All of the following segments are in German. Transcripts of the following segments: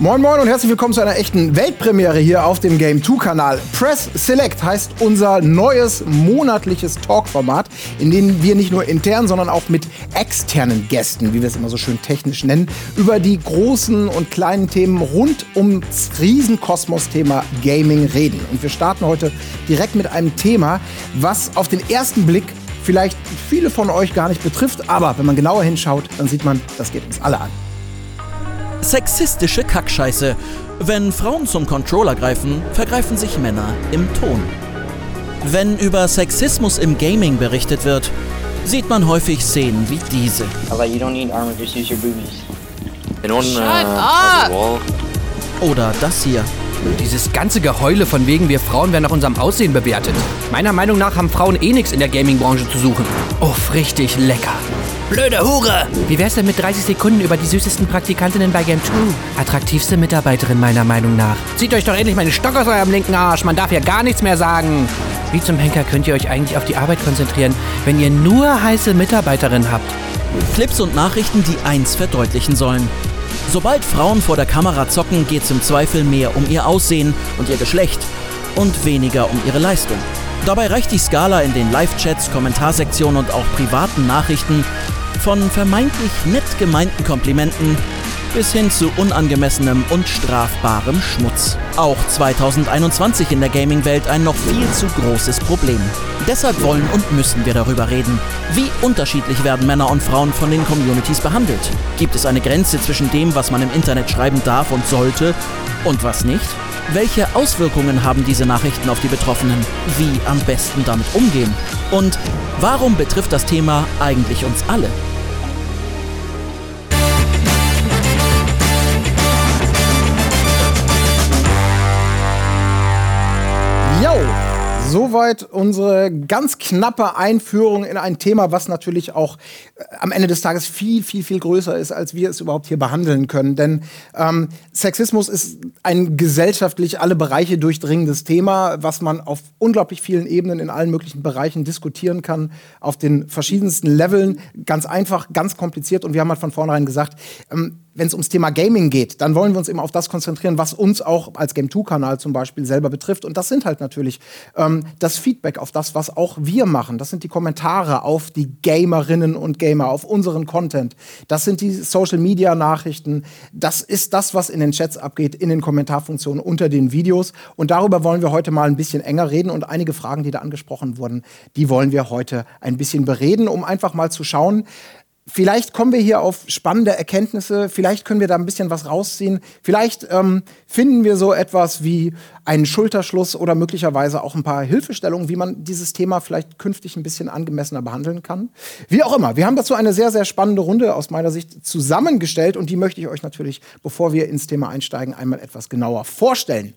Moin Moin und herzlich willkommen zu einer echten Weltpremiere hier auf dem Game 2 Kanal. Press Select heißt unser neues monatliches Talkformat, in dem wir nicht nur intern, sondern auch mit externen Gästen, wie wir es immer so schön technisch nennen, über die großen und kleinen Themen rund ums Riesenkosmos-Thema Gaming reden. Und wir starten heute direkt mit einem Thema, was auf den ersten Blick vielleicht viele von euch gar nicht betrifft, aber wenn man genauer hinschaut, dann sieht man, das geht uns alle an. Sexistische Kackscheiße. Wenn Frauen zum Controller greifen, vergreifen sich Männer im Ton. Wenn über Sexismus im Gaming berichtet wird, sieht man häufig Szenen wie diese. Wall, Oder das hier. Dieses ganze Geheule von wegen, wir Frauen werden nach unserem Aussehen bewertet. Meiner Meinung nach haben Frauen eh nichts in der Gaming-Branche zu suchen. Uff, richtig lecker. Blöde Hure! Wie wär's denn mit 30 Sekunden über die süßesten Praktikantinnen bei Game 2? Attraktivste Mitarbeiterin meiner Meinung nach. Zieht euch doch endlich meinen Stock aus eurem linken Arsch, man darf ja gar nichts mehr sagen. Wie zum Henker könnt ihr euch eigentlich auf die Arbeit konzentrieren, wenn ihr nur heiße Mitarbeiterinnen habt? Clips und Nachrichten, die eins verdeutlichen sollen. Sobald Frauen vor der Kamera zocken, geht es im Zweifel mehr um ihr Aussehen und ihr Geschlecht und weniger um ihre Leistung. Dabei reicht die Skala in den Live-Chats, Kommentarsektionen und auch privaten Nachrichten von vermeintlich nett gemeinten Komplimenten bis hin zu unangemessenem und strafbarem Schmutz. Auch 2021 in der Gaming-Welt ein noch viel zu großes Problem. Deshalb wollen und müssen wir darüber reden. Wie unterschiedlich werden Männer und Frauen von den Communities behandelt? Gibt es eine Grenze zwischen dem, was man im Internet schreiben darf und sollte und was nicht? Welche Auswirkungen haben diese Nachrichten auf die Betroffenen? Wie am besten damit umgehen? Und warum betrifft das Thema eigentlich uns alle? Soweit unsere ganz knappe Einführung in ein Thema, was natürlich auch äh, am Ende des Tages viel, viel, viel größer ist, als wir es überhaupt hier behandeln können. Denn ähm, Sexismus ist ein gesellschaftlich alle Bereiche durchdringendes Thema, was man auf unglaublich vielen Ebenen in allen möglichen Bereichen diskutieren kann, auf den verschiedensten Leveln. Ganz einfach, ganz kompliziert. Und wir haben halt von vornherein gesagt, ähm, wenn es ums Thema Gaming geht, dann wollen wir uns eben auf das konzentrieren, was uns auch als Game 2-Kanal zum Beispiel selber betrifft. Und das sind halt natürlich ähm, das Feedback auf das, was auch wir machen. Das sind die Kommentare auf die Gamerinnen und Gamer, auf unseren Content. Das sind die Social-Media-Nachrichten. Das ist das, was in den Chats abgeht, in den Kommentarfunktionen unter den Videos. Und darüber wollen wir heute mal ein bisschen enger reden. Und einige Fragen, die da angesprochen wurden, die wollen wir heute ein bisschen bereden, um einfach mal zu schauen, Vielleicht kommen wir hier auf spannende Erkenntnisse, vielleicht können wir da ein bisschen was rausziehen, vielleicht ähm, finden wir so etwas wie einen Schulterschluss oder möglicherweise auch ein paar Hilfestellungen, wie man dieses Thema vielleicht künftig ein bisschen angemessener behandeln kann. Wie auch immer, wir haben dazu eine sehr, sehr spannende Runde aus meiner Sicht zusammengestellt und die möchte ich euch natürlich, bevor wir ins Thema einsteigen, einmal etwas genauer vorstellen.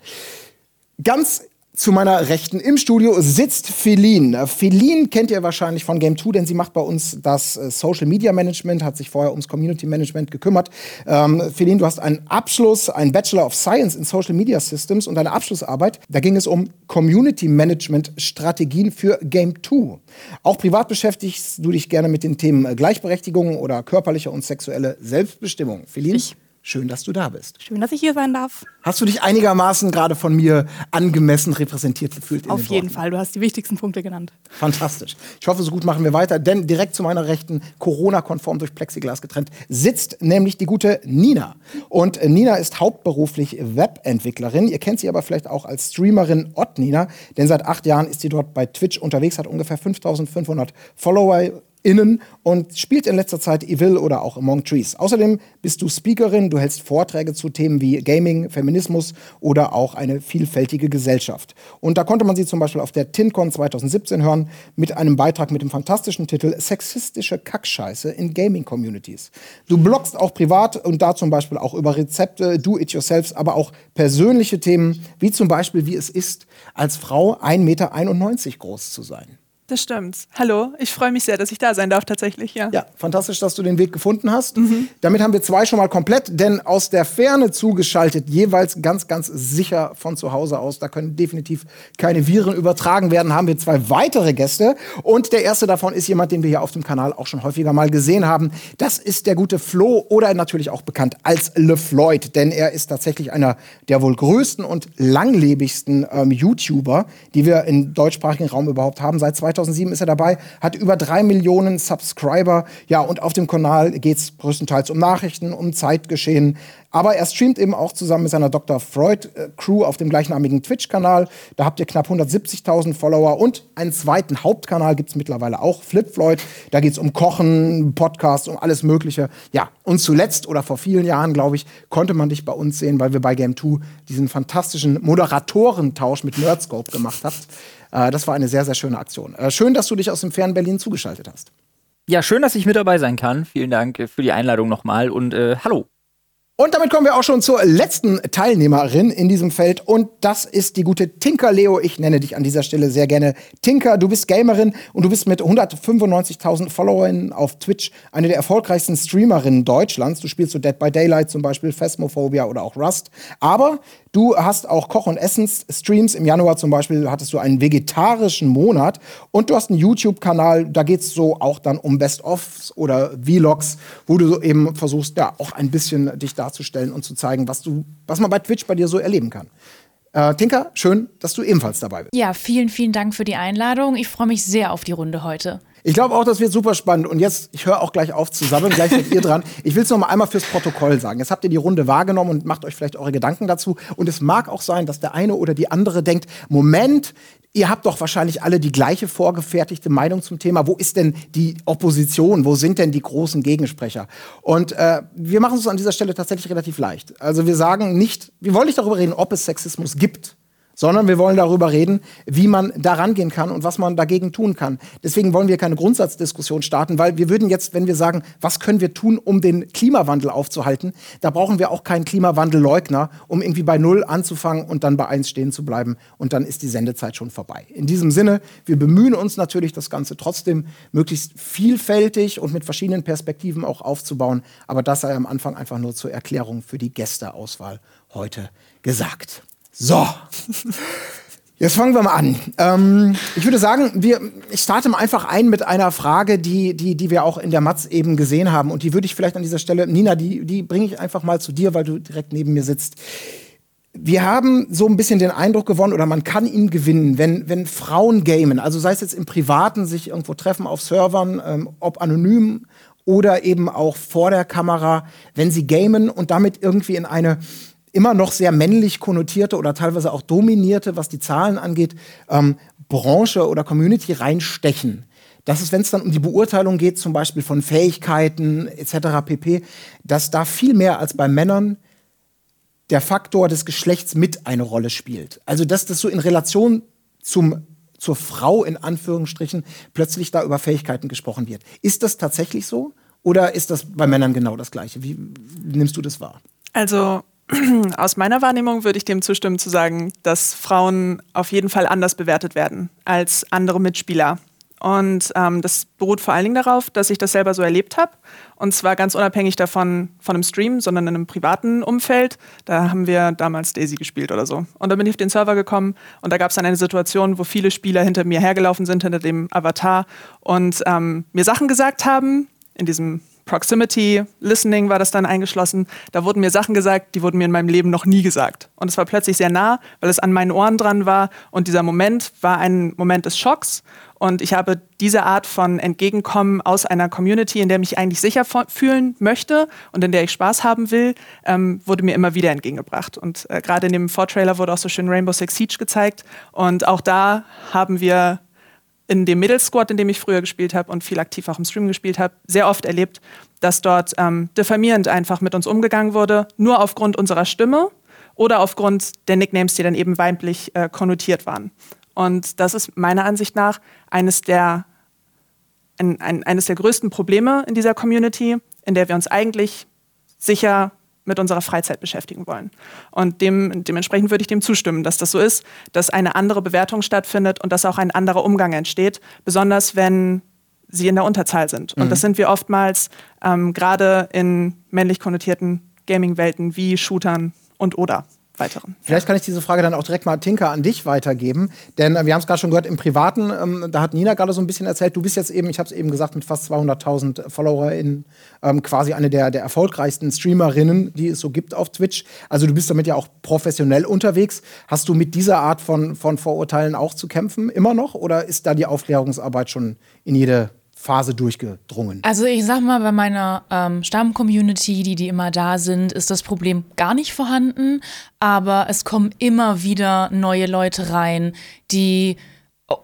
Ganz zu meiner Rechten im Studio sitzt Feline. Feline kennt ihr wahrscheinlich von Game 2, denn sie macht bei uns das äh, Social Media Management, hat sich vorher ums Community Management gekümmert. Ähm, Feline, du hast einen Abschluss, einen Bachelor of Science in Social Media Systems und deine Abschlussarbeit, da ging es um Community Management Strategien für Game 2. Auch privat beschäftigst du dich gerne mit den Themen Gleichberechtigung oder körperliche und sexuelle Selbstbestimmung. Feline, Ich. Schön, dass du da bist. Schön, dass ich hier sein darf. Hast du dich einigermaßen gerade von mir angemessen repräsentiert gefühlt? Auf den jeden Worten? Fall. Du hast die wichtigsten Punkte genannt. Fantastisch. Ich hoffe, so gut machen wir weiter, denn direkt zu meiner Rechten, Corona-konform durch Plexiglas getrennt, sitzt nämlich die gute Nina. Und äh, Nina ist hauptberuflich Webentwicklerin. Ihr kennt sie aber vielleicht auch als Streamerin Ott Nina, denn seit acht Jahren ist sie dort bei Twitch unterwegs, hat ungefähr 5500 Follower innen und spielt in letzter Zeit Evil oder auch Among Trees. Außerdem bist du Speakerin, du hältst Vorträge zu Themen wie Gaming, Feminismus oder auch eine vielfältige Gesellschaft. Und da konnte man sie zum Beispiel auf der TinCon 2017 hören mit einem Beitrag mit dem fantastischen Titel Sexistische Kackscheiße in Gaming-Communities. Du bloggst auch privat und da zum Beispiel auch über Rezepte, Do-it-yourselfs, aber auch persönliche Themen, wie zum Beispiel, wie es ist, als Frau 1,91 Meter groß zu sein. Das stimmt. Hallo, ich freue mich sehr, dass ich da sein darf, tatsächlich, ja. Ja, fantastisch, dass du den Weg gefunden hast. Mhm. Damit haben wir zwei schon mal komplett, denn aus der Ferne zugeschaltet, jeweils ganz, ganz sicher von zu Hause aus, da können definitiv keine Viren übertragen werden, haben wir zwei weitere Gäste. Und der erste davon ist jemand, den wir hier auf dem Kanal auch schon häufiger mal gesehen haben. Das ist der gute Flo oder natürlich auch bekannt als LeFloid, denn er ist tatsächlich einer der wohl größten und langlebigsten ähm, YouTuber, die wir im deutschsprachigen Raum überhaupt haben. Seit 2000 2007 ist er dabei, hat über drei Millionen Subscriber. Ja, und auf dem Kanal geht es größtenteils um Nachrichten, um Zeitgeschehen. Aber er streamt eben auch zusammen mit seiner Dr. Freud äh, Crew auf dem gleichnamigen Twitch-Kanal. Da habt ihr knapp 170.000 Follower und einen zweiten Hauptkanal gibt es mittlerweile auch, Flip Floyd. Da geht es um Kochen, Podcasts, um alles Mögliche. Ja, und zuletzt oder vor vielen Jahren, glaube ich, konnte man dich bei uns sehen, weil wir bei Game 2 diesen fantastischen Moderatoren-Tausch mit Nerdscope gemacht habt. Äh, das war eine sehr, sehr schöne Aktion. Äh, schön, dass du dich aus dem fernen Berlin zugeschaltet hast. Ja, schön, dass ich mit dabei sein kann. Vielen Dank für die Einladung nochmal und äh, hallo. Und damit kommen wir auch schon zur letzten Teilnehmerin in diesem Feld. Und das ist die gute Tinker Leo. Ich nenne dich an dieser Stelle sehr gerne Tinker. Du bist Gamerin und du bist mit 195.000 Followern auf Twitch eine der erfolgreichsten Streamerinnen Deutschlands. Du spielst so Dead by Daylight zum Beispiel, Phasmophobia oder auch Rust. Aber Du hast auch Koch- und Essens-Streams. Im Januar zum Beispiel hattest du einen vegetarischen Monat. Und du hast einen YouTube-Kanal, da geht es so auch dann um Best-ofs oder Vlogs, wo du so eben versuchst, ja auch ein bisschen dich darzustellen und zu zeigen, was, du, was man bei Twitch bei dir so erleben kann. Äh, Tinka, schön, dass du ebenfalls dabei bist. Ja, vielen, vielen Dank für die Einladung. Ich freue mich sehr auf die Runde heute. Ich glaube auch, das wird super spannend. Und jetzt, ich höre auch gleich auf zu sammeln, gleich seid ihr dran. Ich will es noch mal einmal fürs Protokoll sagen. Jetzt habt ihr die Runde wahrgenommen und macht euch vielleicht eure Gedanken dazu. Und es mag auch sein, dass der eine oder die andere denkt, Moment, ihr habt doch wahrscheinlich alle die gleiche vorgefertigte Meinung zum Thema. Wo ist denn die Opposition? Wo sind denn die großen Gegensprecher? Und äh, wir machen es an dieser Stelle tatsächlich relativ leicht. Also wir sagen nicht, wir wollen nicht darüber reden, ob es Sexismus gibt sondern wir wollen darüber reden, wie man da rangehen kann und was man dagegen tun kann. Deswegen wollen wir keine Grundsatzdiskussion starten, weil wir würden jetzt, wenn wir sagen, was können wir tun, um den Klimawandel aufzuhalten, da brauchen wir auch keinen Klimawandelleugner, um irgendwie bei Null anzufangen und dann bei eins stehen zu bleiben und dann ist die Sendezeit schon vorbei. In diesem Sinne, wir bemühen uns natürlich, das Ganze trotzdem möglichst vielfältig und mit verschiedenen Perspektiven auch aufzubauen, aber das sei am Anfang einfach nur zur Erklärung für die Gästeauswahl heute gesagt. So. Jetzt fangen wir mal an. Ähm, ich würde sagen, wir, ich starte mal einfach ein mit einer Frage, die, die, die wir auch in der Matz eben gesehen haben. Und die würde ich vielleicht an dieser Stelle, Nina, die, die bringe ich einfach mal zu dir, weil du direkt neben mir sitzt. Wir haben so ein bisschen den Eindruck gewonnen, oder man kann ihn gewinnen, wenn, wenn Frauen gamen, also sei es jetzt im Privaten, sich irgendwo treffen auf Servern, ähm, ob anonym oder eben auch vor der Kamera, wenn sie gamen und damit irgendwie in eine immer noch sehr männlich konnotierte oder teilweise auch dominierte, was die Zahlen angeht, ähm, Branche oder Community reinstechen. Das ist, wenn es dann um die Beurteilung geht, zum Beispiel von Fähigkeiten etc. pp., dass da viel mehr als bei Männern der Faktor des Geschlechts mit eine Rolle spielt. Also dass das so in Relation zum zur Frau in Anführungsstrichen plötzlich da über Fähigkeiten gesprochen wird. Ist das tatsächlich so oder ist das bei Männern genau das gleiche? Wie, nimmst du das wahr? Also aus meiner Wahrnehmung würde ich dem zustimmen zu sagen, dass Frauen auf jeden Fall anders bewertet werden als andere Mitspieler. Und ähm, das beruht vor allen Dingen darauf, dass ich das selber so erlebt habe. Und zwar ganz unabhängig davon von einem Stream, sondern in einem privaten Umfeld. Da haben wir damals Daisy gespielt oder so. Und dann bin ich auf den Server gekommen und da gab es dann eine Situation, wo viele Spieler hinter mir hergelaufen sind, hinter dem Avatar und ähm, mir Sachen gesagt haben in diesem Proximity Listening war das dann eingeschlossen. Da wurden mir Sachen gesagt, die wurden mir in meinem Leben noch nie gesagt. Und es war plötzlich sehr nah, weil es an meinen Ohren dran war. Und dieser Moment war ein Moment des Schocks. Und ich habe diese Art von Entgegenkommen aus einer Community, in der mich eigentlich sicher fühlen möchte und in der ich Spaß haben will, ähm, wurde mir immer wieder entgegengebracht. Und äh, gerade in dem Vortrailer wurde auch so schön Rainbow Six Siege gezeigt. Und auch da haben wir in dem Middle Squad, in dem ich früher gespielt habe und viel aktiv auch im Stream gespielt habe, sehr oft erlebt, dass dort ähm, diffamierend einfach mit uns umgegangen wurde, nur aufgrund unserer Stimme oder aufgrund der Nicknames, die dann eben weiblich äh, konnotiert waren. Und das ist meiner Ansicht nach eines der, ein, ein, eines der größten Probleme in dieser Community, in der wir uns eigentlich sicher mit unserer Freizeit beschäftigen wollen. Und dem, dementsprechend würde ich dem zustimmen, dass das so ist, dass eine andere Bewertung stattfindet und dass auch ein anderer Umgang entsteht, besonders wenn sie in der Unterzahl sind. Und das mhm. sind wir oftmals ähm, gerade in männlich konnotierten Gaming-Welten wie Shootern und oder weiteren. Vielleicht kann ich diese Frage dann auch direkt mal Tinker an dich weitergeben, denn äh, wir haben es gerade schon gehört im Privaten, ähm, da hat Nina gerade so ein bisschen erzählt, du bist jetzt eben, ich habe es eben gesagt, mit fast 200.000 FollowerInnen ähm, quasi eine der, der erfolgreichsten Streamerinnen, die es so gibt auf Twitch. Also du bist damit ja auch professionell unterwegs. Hast du mit dieser Art von, von Vorurteilen auch zu kämpfen, immer noch, oder ist da die Aufklärungsarbeit schon in jede Phase durchgedrungen? Also ich sag mal, bei meiner ähm, Stamm-Community, die, die immer da sind, ist das Problem gar nicht vorhanden. Aber es kommen immer wieder neue Leute rein, die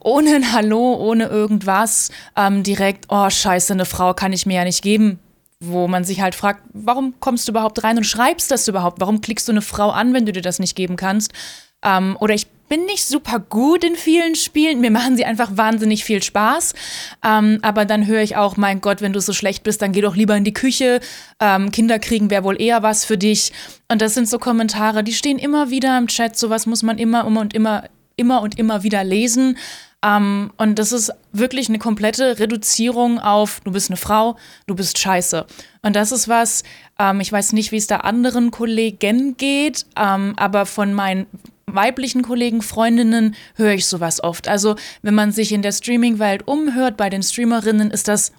ohne ein Hallo, ohne irgendwas ähm, direkt, oh scheiße, eine Frau kann ich mir ja nicht geben. Wo man sich halt fragt, warum kommst du überhaupt rein und schreibst das überhaupt? Warum klickst du eine Frau an, wenn du dir das nicht geben kannst? Ähm, oder ich bin nicht super gut in vielen Spielen. Mir machen sie einfach wahnsinnig viel Spaß. Ähm, aber dann höre ich auch, mein Gott, wenn du so schlecht bist, dann geh doch lieber in die Küche. Ähm, Kinder kriegen wäre wohl eher was für dich. Und das sind so Kommentare, die stehen immer wieder im Chat. Sowas muss man immer und immer, immer und immer wieder lesen. Um, und das ist wirklich eine komplette Reduzierung auf, du bist eine Frau, du bist scheiße. Und das ist was, um, ich weiß nicht, wie es da anderen Kollegen geht, um, aber von meinen weiblichen Kollegen, Freundinnen höre ich sowas oft. Also wenn man sich in der Streaming-Welt umhört, bei den Streamerinnen ist das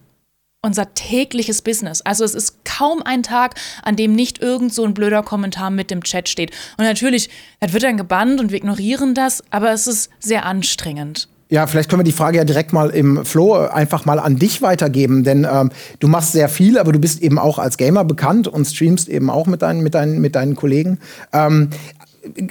unser tägliches Business. Also es ist kaum ein Tag, an dem nicht irgend so ein blöder Kommentar mit dem Chat steht. Und natürlich, das wird dann gebannt und wir ignorieren das, aber es ist sehr anstrengend. Ja, vielleicht können wir die Frage ja direkt mal im Flow einfach mal an dich weitergeben, denn ähm, du machst sehr viel, aber du bist eben auch als Gamer bekannt und streamst eben auch mit deinen, mit deinen, mit deinen Kollegen. Ähm,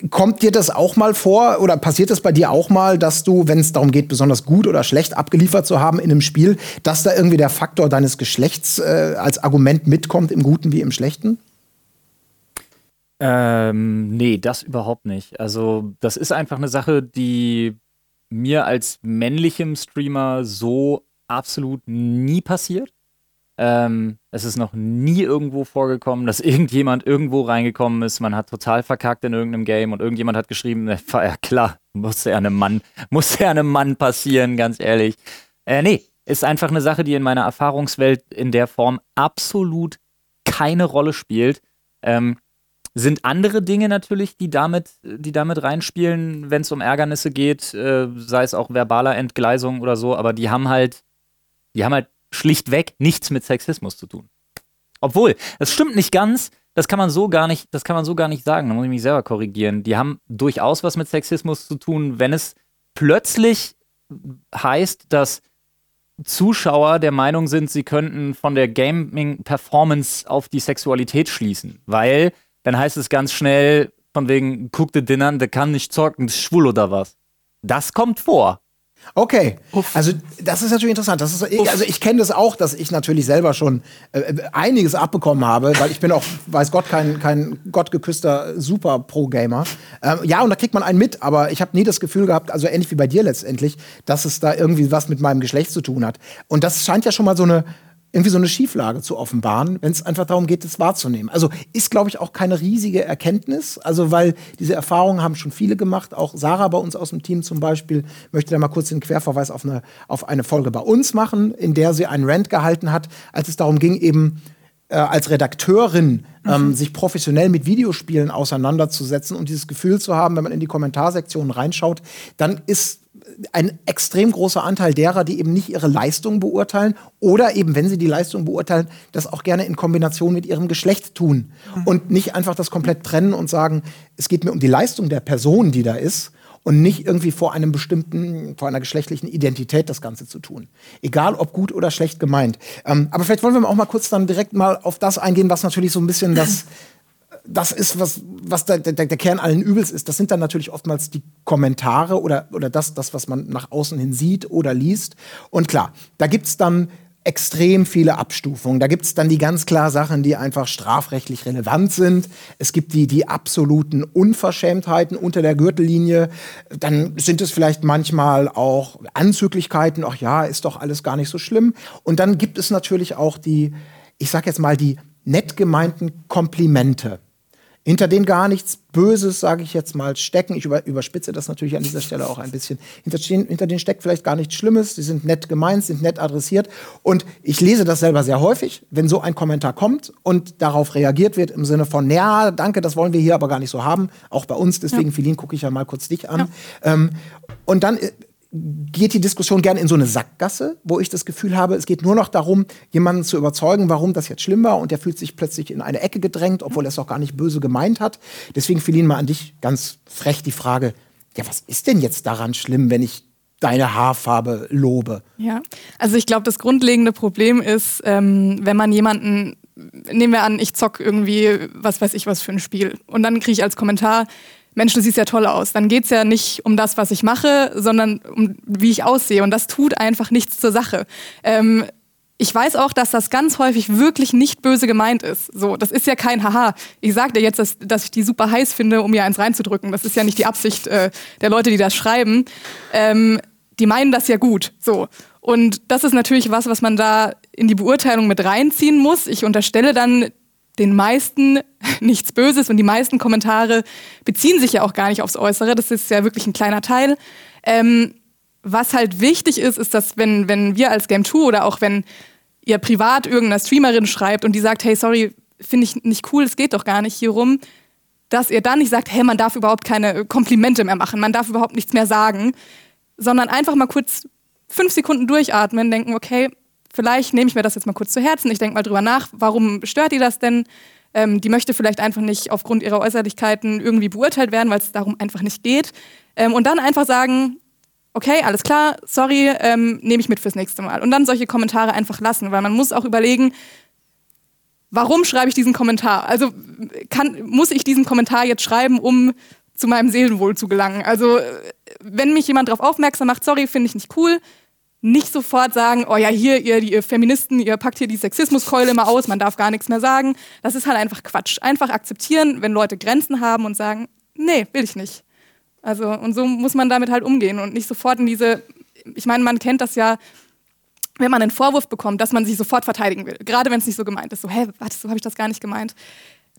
Kommt dir das auch mal vor oder passiert es bei dir auch mal, dass du, wenn es darum geht, besonders gut oder schlecht abgeliefert zu haben in einem Spiel, dass da irgendwie der Faktor deines Geschlechts äh, als Argument mitkommt, im Guten wie im Schlechten? Ähm, nee, das überhaupt nicht. Also, das ist einfach eine Sache, die mir als männlichem Streamer so absolut nie passiert. Ähm, es ist noch nie irgendwo vorgekommen, dass irgendjemand irgendwo reingekommen ist. Man hat total verkackt in irgendeinem Game und irgendjemand hat geschrieben, ja klar, muss ja einem Mann, muss ja einem Mann passieren, ganz ehrlich. Äh, nee, ist einfach eine Sache, die in meiner Erfahrungswelt in der Form absolut keine Rolle spielt. Ähm, sind andere Dinge natürlich, die damit, die damit reinspielen, wenn es um Ärgernisse geht, äh, sei es auch verbaler Entgleisung oder so, aber die haben halt, die haben halt schlichtweg nichts mit Sexismus zu tun. Obwohl, das stimmt nicht ganz, das kann man so gar nicht, das kann man so gar nicht sagen, da muss ich mich selber korrigieren. Die haben durchaus was mit Sexismus zu tun, wenn es plötzlich heißt, dass Zuschauer der Meinung sind, sie könnten von der Gaming-Performance auf die Sexualität schließen. Weil dann heißt es ganz schnell, von wegen, guck dir den an, der kann nicht zocken, ist schwul oder was. Das kommt vor. Okay, Uff. also das ist natürlich interessant. Das ist, also ich kenne das auch, dass ich natürlich selber schon äh, einiges abbekommen habe, weil ich bin auch, weiß Gott, kein, kein gottgeküsster Super-Pro-Gamer. Ähm, ja, und da kriegt man einen mit, aber ich habe nie das Gefühl gehabt, also ähnlich wie bei dir letztendlich, dass es da irgendwie was mit meinem Geschlecht zu tun hat. Und das scheint ja schon mal so eine irgendwie so eine Schieflage zu offenbaren, wenn es einfach darum geht, es wahrzunehmen. Also ist, glaube ich, auch keine riesige Erkenntnis, also weil diese Erfahrungen haben schon viele gemacht, auch Sarah bei uns aus dem Team zum Beispiel, möchte da mal kurz den Querverweis auf eine, auf eine Folge bei uns machen, in der sie einen Rant gehalten hat, als es darum ging, eben äh, als Redakteurin ähm, mhm. sich professionell mit Videospielen auseinanderzusetzen und dieses Gefühl zu haben, wenn man in die Kommentarsektionen reinschaut, dann ist ein extrem großer Anteil derer, die eben nicht ihre Leistung beurteilen oder eben, wenn sie die Leistung beurteilen, das auch gerne in Kombination mit ihrem Geschlecht tun mhm. und nicht einfach das komplett trennen und sagen, es geht mir um die Leistung der Person, die da ist und nicht irgendwie vor einem bestimmten, vor einer geschlechtlichen Identität das Ganze zu tun. Egal ob gut oder schlecht gemeint. Ähm, aber vielleicht wollen wir auch mal kurz dann direkt mal auf das eingehen, was natürlich so ein bisschen das das ist, was, was der, der, der, Kern allen Übels ist. Das sind dann natürlich oftmals die Kommentare oder, oder das, das, was man nach außen hin sieht oder liest. Und klar, da gibt es dann extrem viele Abstufungen. Da gibt es dann die ganz klar Sachen, die einfach strafrechtlich relevant sind. Es gibt die, die absoluten Unverschämtheiten unter der Gürtellinie. Dann sind es vielleicht manchmal auch Anzüglichkeiten. Ach ja, ist doch alles gar nicht so schlimm. Und dann gibt es natürlich auch die, ich sag jetzt mal, die nett gemeinten Komplimente hinter denen gar nichts Böses, sage ich jetzt mal, stecken. Ich über, überspitze das natürlich an dieser Stelle auch ein bisschen. Hinter, hinter denen steckt vielleicht gar nichts Schlimmes. Sie sind nett gemeint, sind nett adressiert. Und ich lese das selber sehr häufig, wenn so ein Kommentar kommt und darauf reagiert wird im Sinne von, ja, danke, das wollen wir hier aber gar nicht so haben. Auch bei uns. Deswegen, ja. Philin, gucke ich ja mal kurz dich an. Ja. Ähm, und dann äh, geht die Diskussion gerne in so eine Sackgasse, wo ich das Gefühl habe, es geht nur noch darum, jemanden zu überzeugen, warum das jetzt schlimm war und der fühlt sich plötzlich in eine Ecke gedrängt, obwohl er es auch gar nicht böse gemeint hat. Deswegen, Philin, mal an dich ganz frech die Frage, ja, was ist denn jetzt daran schlimm, wenn ich deine Haarfarbe lobe? Ja, also ich glaube, das grundlegende Problem ist, ähm, wenn man jemanden, nehmen wir an, ich zock irgendwie, was weiß ich was für ein Spiel und dann kriege ich als Kommentar, Mensch, du siehst ja toll aus. Dann geht es ja nicht um das, was ich mache, sondern um wie ich aussehe. Und das tut einfach nichts zur Sache. Ähm, ich weiß auch, dass das ganz häufig wirklich nicht böse gemeint ist. So, das ist ja kein Haha. Ich sage dir jetzt, dass, dass ich die super heiß finde, um mir eins reinzudrücken. Das ist ja nicht die Absicht äh, der Leute, die das schreiben. Ähm, die meinen das ja gut. So. Und das ist natürlich was, was man da in die Beurteilung mit reinziehen muss. Ich unterstelle dann den meisten nichts Böses und die meisten Kommentare beziehen sich ja auch gar nicht aufs Äußere. Das ist ja wirklich ein kleiner Teil. Ähm, was halt wichtig ist, ist, dass wenn, wenn wir als Game 2 oder auch wenn ihr privat irgendeiner Streamerin schreibt und die sagt, hey, sorry, finde ich nicht cool, es geht doch gar nicht hier rum, dass ihr dann nicht sagt, hey, man darf überhaupt keine Komplimente mehr machen, man darf überhaupt nichts mehr sagen, sondern einfach mal kurz fünf Sekunden durchatmen, denken, okay, vielleicht nehme ich mir das jetzt mal kurz zu Herzen, ich denke mal drüber nach, warum stört die das denn? Ähm, die möchte vielleicht einfach nicht aufgrund ihrer Äußerlichkeiten irgendwie beurteilt werden, weil es darum einfach nicht geht. Ähm, und dann einfach sagen, okay, alles klar, sorry, ähm, nehme ich mit fürs nächste Mal. Und dann solche Kommentare einfach lassen, weil man muss auch überlegen, warum schreibe ich diesen Kommentar? Also kann, muss ich diesen Kommentar jetzt schreiben, um zu meinem Seelenwohl zu gelangen? Also wenn mich jemand darauf aufmerksam macht, sorry, finde ich nicht cool, nicht sofort sagen, oh ja, hier, ihr, ihr Feministen, ihr packt hier die Sexismuskeule immer aus, man darf gar nichts mehr sagen. Das ist halt einfach Quatsch. Einfach akzeptieren, wenn Leute Grenzen haben und sagen, nee, will ich nicht. Also, und so muss man damit halt umgehen und nicht sofort in diese, ich meine, man kennt das ja, wenn man einen Vorwurf bekommt, dass man sich sofort verteidigen will. Gerade wenn es nicht so gemeint ist. So, hä, warte, so habe ich das gar nicht gemeint.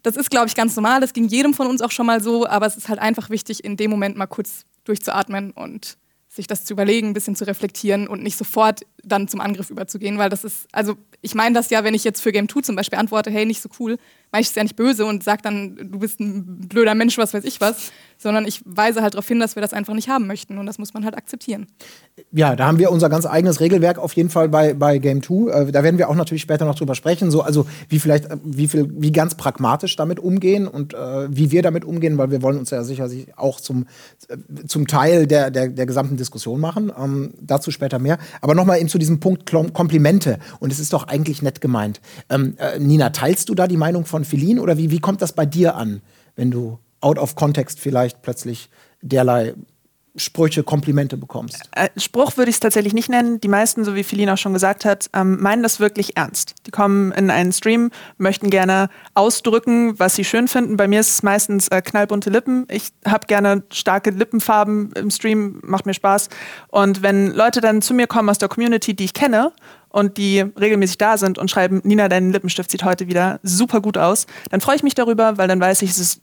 Das ist, glaube ich, ganz normal. Das ging jedem von uns auch schon mal so, aber es ist halt einfach wichtig, in dem Moment mal kurz durchzuatmen und sich das zu überlegen, ein bisschen zu reflektieren und nicht sofort dann zum Angriff überzugehen, weil das ist, also ich meine das ja, wenn ich jetzt für Game 2 zum Beispiel antworte, hey, nicht so cool, meine ich es ja nicht böse und sage dann, du bist ein blöder Mensch, was weiß ich was, sondern ich weise halt darauf hin, dass wir das einfach nicht haben möchten und das muss man halt akzeptieren. Ja, da haben wir unser ganz eigenes Regelwerk auf jeden Fall bei, bei Game 2. Äh, da werden wir auch natürlich später noch drüber sprechen, so, also wie vielleicht, äh, wie viel, wie ganz pragmatisch damit umgehen und äh, wie wir damit umgehen, weil wir wollen uns ja sicher auch zum, äh, zum Teil der, der, der gesamten Diskussion machen. Ähm, dazu später mehr. Aber nochmal eben zu diesem Punkt Komplimente. Und es ist doch eigentlich nett gemeint. Ähm, äh, Nina, teilst du da die Meinung von Philin oder wie, wie kommt das bei dir an, wenn du out of context vielleicht plötzlich derlei Sprüche, Komplimente bekommst? Äh, Spruch würde ich es tatsächlich nicht nennen. Die meisten, so wie Feline auch schon gesagt hat, ähm, meinen das wirklich ernst. Die kommen in einen Stream, möchten gerne ausdrücken, was sie schön finden. Bei mir ist es meistens äh, knallbunte Lippen. Ich habe gerne starke Lippenfarben im Stream, macht mir Spaß. Und wenn Leute dann zu mir kommen aus der Community, die ich kenne und die regelmäßig da sind und schreiben, Nina, dein Lippenstift sieht heute wieder super gut aus, dann freue ich mich darüber, weil dann weiß ich, ist,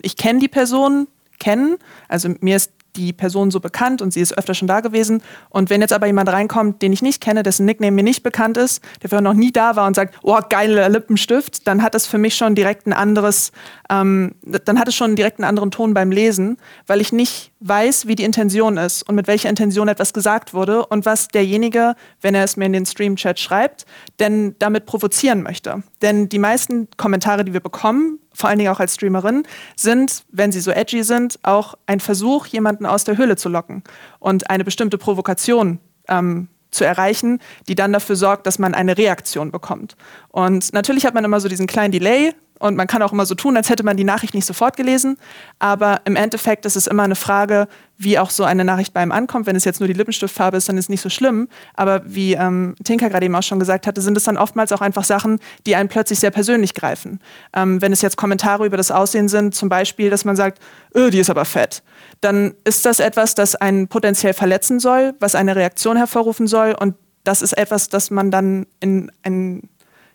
ich kenne die Person, kennen. Also mir ist die Person so bekannt und sie ist öfter schon da gewesen. Und wenn jetzt aber jemand reinkommt, den ich nicht kenne, dessen Nickname mir nicht bekannt ist, der vorher noch nie da war und sagt, oh, geiler Lippenstift, dann hat das für mich schon direkt ein anderes, ähm, dann hat es schon direkt einen anderen Ton beim Lesen, weil ich nicht weiß, wie die Intention ist und mit welcher Intention etwas gesagt wurde und was derjenige, wenn er es mir in den Stream-Chat schreibt, denn damit provozieren möchte. Denn die meisten Kommentare, die wir bekommen, vor allen Dingen auch als Streamerin, sind, wenn sie so edgy sind, auch ein Versuch, jemanden aus der Höhle zu locken und eine bestimmte Provokation ähm, zu erreichen, die dann dafür sorgt, dass man eine Reaktion bekommt. Und natürlich hat man immer so diesen kleinen Delay, und man kann auch immer so tun, als hätte man die Nachricht nicht sofort gelesen. Aber im Endeffekt ist es immer eine Frage, wie auch so eine Nachricht bei einem ankommt. Wenn es jetzt nur die Lippenstiftfarbe ist, dann ist es nicht so schlimm. Aber wie ähm, Tinka gerade eben auch schon gesagt hatte, sind es dann oftmals auch einfach Sachen, die einen plötzlich sehr persönlich greifen. Ähm, wenn es jetzt Kommentare über das Aussehen sind, zum Beispiel, dass man sagt, öh, die ist aber fett, dann ist das etwas, das einen potenziell verletzen soll, was eine Reaktion hervorrufen soll. Und das ist etwas, das man dann in ein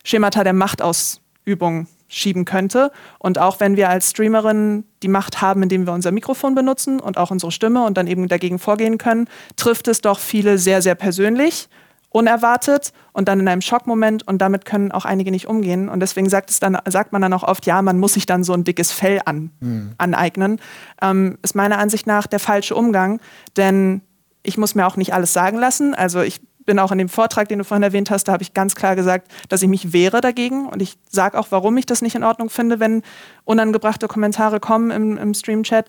Schemata der Macht aus Übung schieben könnte. Und auch wenn wir als Streamerin die Macht haben, indem wir unser Mikrofon benutzen und auch unsere Stimme und dann eben dagegen vorgehen können, trifft es doch viele sehr, sehr persönlich, unerwartet und dann in einem Schockmoment und damit können auch einige nicht umgehen. Und deswegen sagt, es dann, sagt man dann auch oft, ja, man muss sich dann so ein dickes Fell an, mhm. aneignen. Ähm, ist meiner Ansicht nach der falsche Umgang, denn ich muss mir auch nicht alles sagen lassen. Also ich bin auch in dem Vortrag, den du vorhin erwähnt hast, da habe ich ganz klar gesagt, dass ich mich wehre dagegen. Und ich sage auch, warum ich das nicht in Ordnung finde, wenn unangebrachte Kommentare kommen im, im Stream-Chat.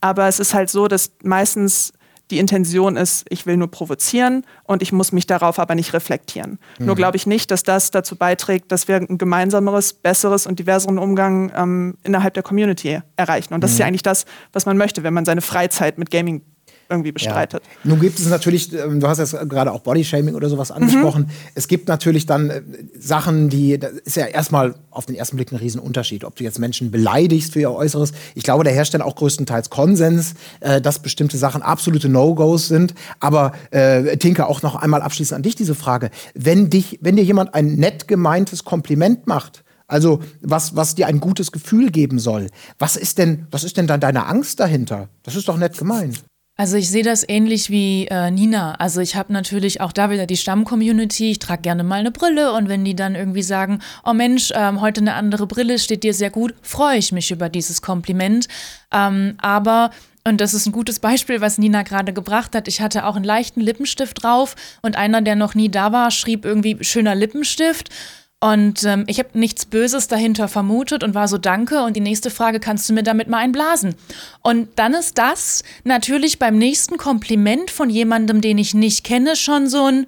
Aber es ist halt so, dass meistens die Intention ist, ich will nur provozieren und ich muss mich darauf aber nicht reflektieren. Mhm. Nur glaube ich nicht, dass das dazu beiträgt, dass wir ein gemeinsameres, besseres und diverseren Umgang ähm, innerhalb der Community erreichen. Und das mhm. ist ja eigentlich das, was man möchte, wenn man seine Freizeit mit Gaming irgendwie bestreitet. Ja. Nun gibt es natürlich, ähm, du hast jetzt gerade auch Bodyshaming oder sowas angesprochen. Mhm. Es gibt natürlich dann äh, Sachen, die, das ist ja erstmal auf den ersten Blick ein Riesenunterschied. Ob du jetzt Menschen beleidigst für ihr Äußeres. Ich glaube, da herrscht dann auch größtenteils Konsens, äh, dass bestimmte Sachen absolute No-Gos sind. Aber äh, Tinker, auch noch einmal abschließend an dich diese Frage. Wenn, dich, wenn dir jemand ein nett gemeintes Kompliment macht, also was, was dir ein gutes Gefühl geben soll. Was ist denn, was ist denn dann deine Angst dahinter? Das ist doch nett gemeint. Also ich sehe das ähnlich wie äh, Nina. Also ich habe natürlich auch da wieder die Stamm-Community. Ich trage gerne mal eine Brille und wenn die dann irgendwie sagen, oh Mensch, ähm, heute eine andere Brille steht dir sehr gut, freue ich mich über dieses Kompliment. Ähm, aber und das ist ein gutes Beispiel, was Nina gerade gebracht hat. Ich hatte auch einen leichten Lippenstift drauf und einer, der noch nie da war, schrieb irgendwie schöner Lippenstift. Und ähm, ich habe nichts Böses dahinter vermutet und war so danke. Und die nächste Frage, kannst du mir damit mal einblasen? Und dann ist das natürlich beim nächsten Kompliment von jemandem, den ich nicht kenne, schon so ein,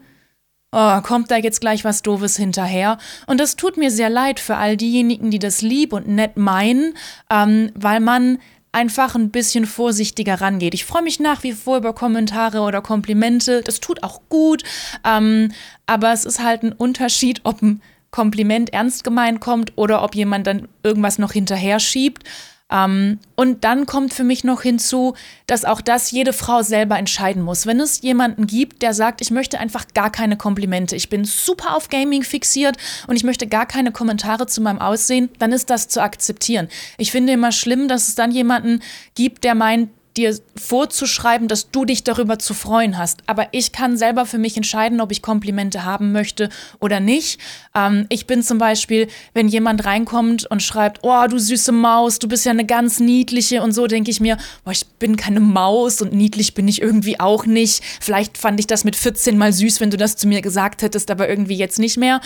oh, kommt da jetzt gleich was Doofes hinterher? Und das tut mir sehr leid für all diejenigen, die das lieb und nett meinen, ähm, weil man einfach ein bisschen vorsichtiger rangeht. Ich freue mich nach wie vor über Kommentare oder Komplimente. Das tut auch gut. Ähm, aber es ist halt ein Unterschied, ob ein Kompliment ernst gemeint kommt oder ob jemand dann irgendwas noch hinterher schiebt. Ähm, und dann kommt für mich noch hinzu, dass auch das jede Frau selber entscheiden muss. Wenn es jemanden gibt, der sagt, ich möchte einfach gar keine Komplimente, ich bin super auf Gaming fixiert und ich möchte gar keine Kommentare zu meinem Aussehen, dann ist das zu akzeptieren. Ich finde immer schlimm, dass es dann jemanden gibt, der meint, dir vorzuschreiben, dass du dich darüber zu freuen hast. Aber ich kann selber für mich entscheiden, ob ich Komplimente haben möchte oder nicht. Ähm, ich bin zum Beispiel, wenn jemand reinkommt und schreibt, oh, du süße Maus, du bist ja eine ganz niedliche und so, denke ich mir, boah, ich bin keine Maus und niedlich bin ich irgendwie auch nicht. Vielleicht fand ich das mit 14 mal süß, wenn du das zu mir gesagt hättest, aber irgendwie jetzt nicht mehr.